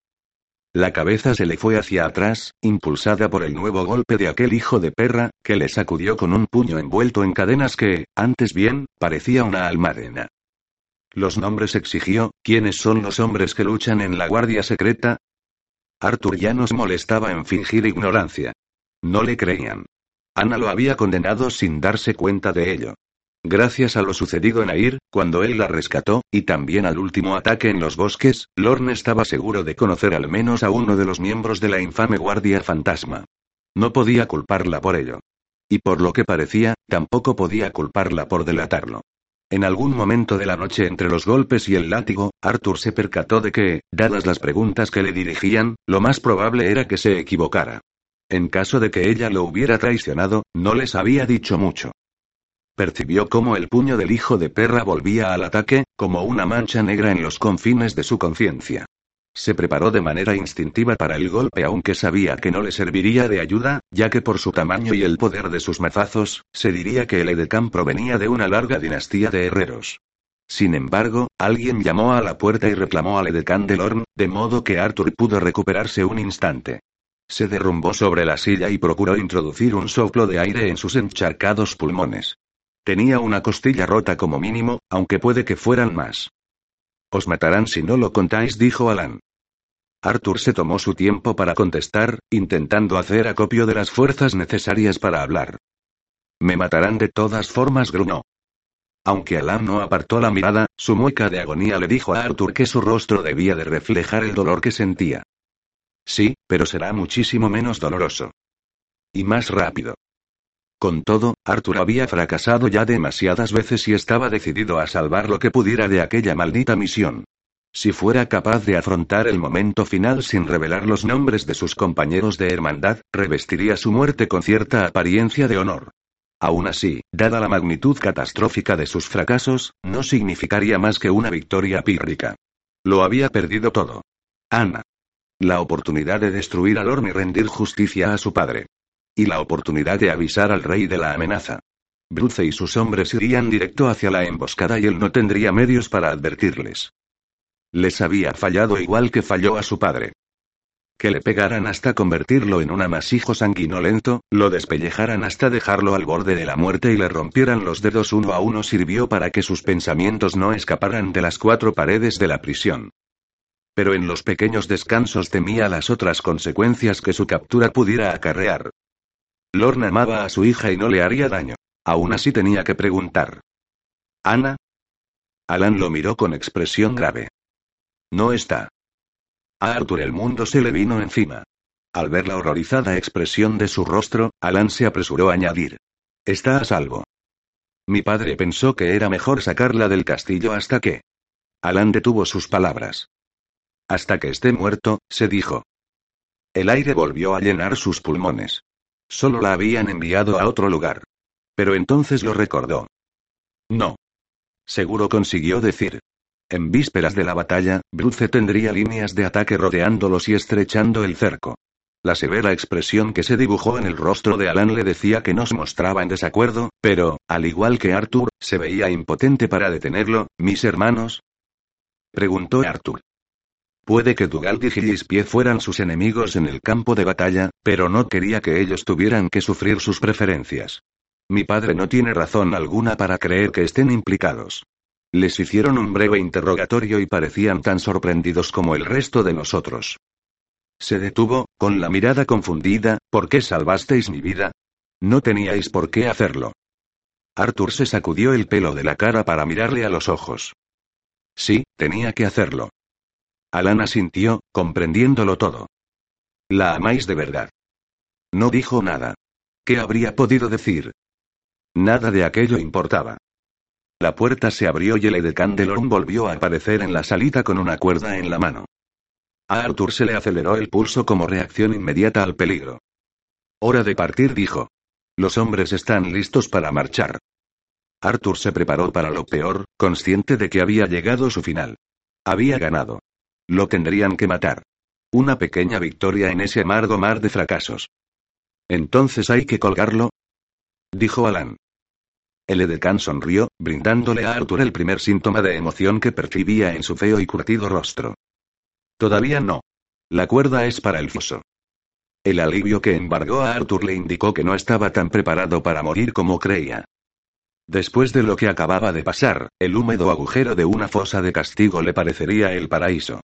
La cabeza se le fue hacia atrás, impulsada por el nuevo golpe de aquel hijo de perra, que le sacudió con un puño envuelto en cadenas que, antes bien, parecía una almadena. Los nombres exigió, ¿quiénes son los hombres que luchan en la guardia secreta? Arthur ya nos molestaba en fingir ignorancia. No le creían. Ana lo había condenado sin darse cuenta de ello. Gracias a lo sucedido en Air, cuando él la rescató, y también al último ataque en los bosques, Lorne estaba seguro de conocer al menos a uno de los miembros de la infame Guardia Fantasma. No podía culparla por ello. Y por lo que parecía, tampoco podía culparla por delatarlo. En algún momento de la noche entre los golpes y el látigo, Arthur se percató de que, dadas las preguntas que le dirigían, lo más probable era que se equivocara. En caso de que ella lo hubiera traicionado, no les había dicho mucho. Percibió cómo el puño del hijo de perra volvía al ataque, como una mancha negra en los confines de su conciencia. Se preparó de manera instintiva para el golpe aunque sabía que no le serviría de ayuda, ya que por su tamaño y el poder de sus mazazos, se diría que el edecán provenía de una larga dinastía de herreros. Sin embargo, alguien llamó a la puerta y reclamó al edecán de Lorn, de modo que Arthur pudo recuperarse un instante. Se derrumbó sobre la silla y procuró introducir un soplo de aire en sus encharcados pulmones. Tenía una costilla rota como mínimo, aunque puede que fueran más. Os matarán si no lo contáis, dijo Alan. Arthur se tomó su tiempo para contestar, intentando hacer acopio de las fuerzas necesarias para hablar. Me matarán de todas formas, grunó. Aunque Alan no apartó la mirada, su mueca de agonía le dijo a Arthur que su rostro debía de reflejar el dolor que sentía. Sí, pero será muchísimo menos doloroso. Y más rápido. Con todo, Arthur había fracasado ya demasiadas veces y estaba decidido a salvar lo que pudiera de aquella maldita misión. Si fuera capaz de afrontar el momento final sin revelar los nombres de sus compañeros de hermandad, revestiría su muerte con cierta apariencia de honor. Aún así, dada la magnitud catastrófica de sus fracasos, no significaría más que una victoria pírrica. Lo había perdido todo. Ana. La oportunidad de destruir a Lorne y rendir justicia a su padre. Y la oportunidad de avisar al rey de la amenaza. Bruce y sus hombres irían directo hacia la emboscada y él no tendría medios para advertirles. Les había fallado igual que falló a su padre. Que le pegaran hasta convertirlo en un amasijo sanguinolento, lo despellejaran hasta dejarlo al borde de la muerte y le rompieran los dedos uno a uno sirvió para que sus pensamientos no escaparan de las cuatro paredes de la prisión. Pero en los pequeños descansos temía las otras consecuencias que su captura pudiera acarrear. Lorna amaba a su hija y no le haría daño. Aún así tenía que preguntar. ¿Ana? Alan lo miró con expresión grave. No está. A Arthur el mundo se le vino encima. Al ver la horrorizada expresión de su rostro, Alan se apresuró a añadir. Está a salvo. Mi padre pensó que era mejor sacarla del castillo hasta que... Alan detuvo sus palabras. Hasta que esté muerto, se dijo. El aire volvió a llenar sus pulmones. Solo la habían enviado a otro lugar. Pero entonces lo recordó. No. Seguro consiguió decir. En vísperas de la batalla, Bruce tendría líneas de ataque rodeándolos y estrechando el cerco. La severa expresión que se dibujó en el rostro de Alan le decía que no se mostraba en desacuerdo, pero, al igual que Arthur, se veía impotente para detenerlo. ¿Mis hermanos? Preguntó Arthur. Puede que Dugald y Gillespie fueran sus enemigos en el campo de batalla, pero no quería que ellos tuvieran que sufrir sus preferencias. Mi padre no tiene razón alguna para creer que estén implicados. Les hicieron un breve interrogatorio y parecían tan sorprendidos como el resto de nosotros. Se detuvo, con la mirada confundida, ¿por qué salvasteis mi vida? No teníais por qué hacerlo. Arthur se sacudió el pelo de la cara para mirarle a los ojos. Sí, tenía que hacerlo. Alana sintió, comprendiéndolo todo. La amáis de verdad. No dijo nada. ¿Qué habría podido decir? Nada de aquello importaba. La puerta se abrió y el edecán de volvió a aparecer en la salita con una cuerda en la mano. A Arthur se le aceleró el pulso como reacción inmediata al peligro. Hora de partir, dijo. Los hombres están listos para marchar. Arthur se preparó para lo peor, consciente de que había llegado su final. Había ganado. Lo tendrían que matar. Una pequeña victoria en ese amargo mar de fracasos. Entonces hay que colgarlo, dijo Alan. El edecán sonrió, brindándole a Arthur el primer síntoma de emoción que percibía en su feo y curtido rostro. Todavía no. La cuerda es para el foso. El alivio que embargó a Arthur le indicó que no estaba tan preparado para morir como creía. Después de lo que acababa de pasar, el húmedo agujero de una fosa de castigo le parecería el paraíso.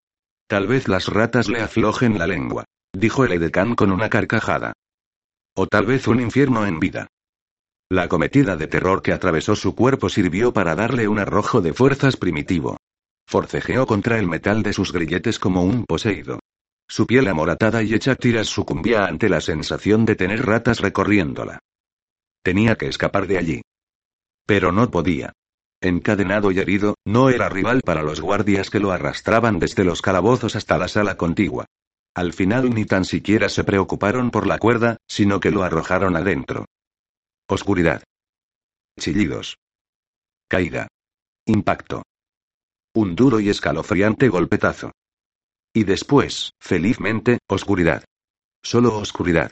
Tal vez las ratas le aflojen la lengua, dijo el edecán con una carcajada. O tal vez un infierno en vida. La cometida de terror que atravesó su cuerpo sirvió para darle un arrojo de fuerzas primitivo. Forcejeó contra el metal de sus grilletes como un poseído. Su piel amoratada y hecha tiras sucumbía ante la sensación de tener ratas recorriéndola. Tenía que escapar de allí. Pero no podía. Encadenado y herido, no era rival para los guardias que lo arrastraban desde los calabozos hasta la sala contigua. Al final ni tan siquiera se preocuparon por la cuerda, sino que lo arrojaron adentro. Oscuridad. Chillidos. Caída. Impacto. Un duro y escalofriante golpetazo. Y después, felizmente, oscuridad. Solo oscuridad.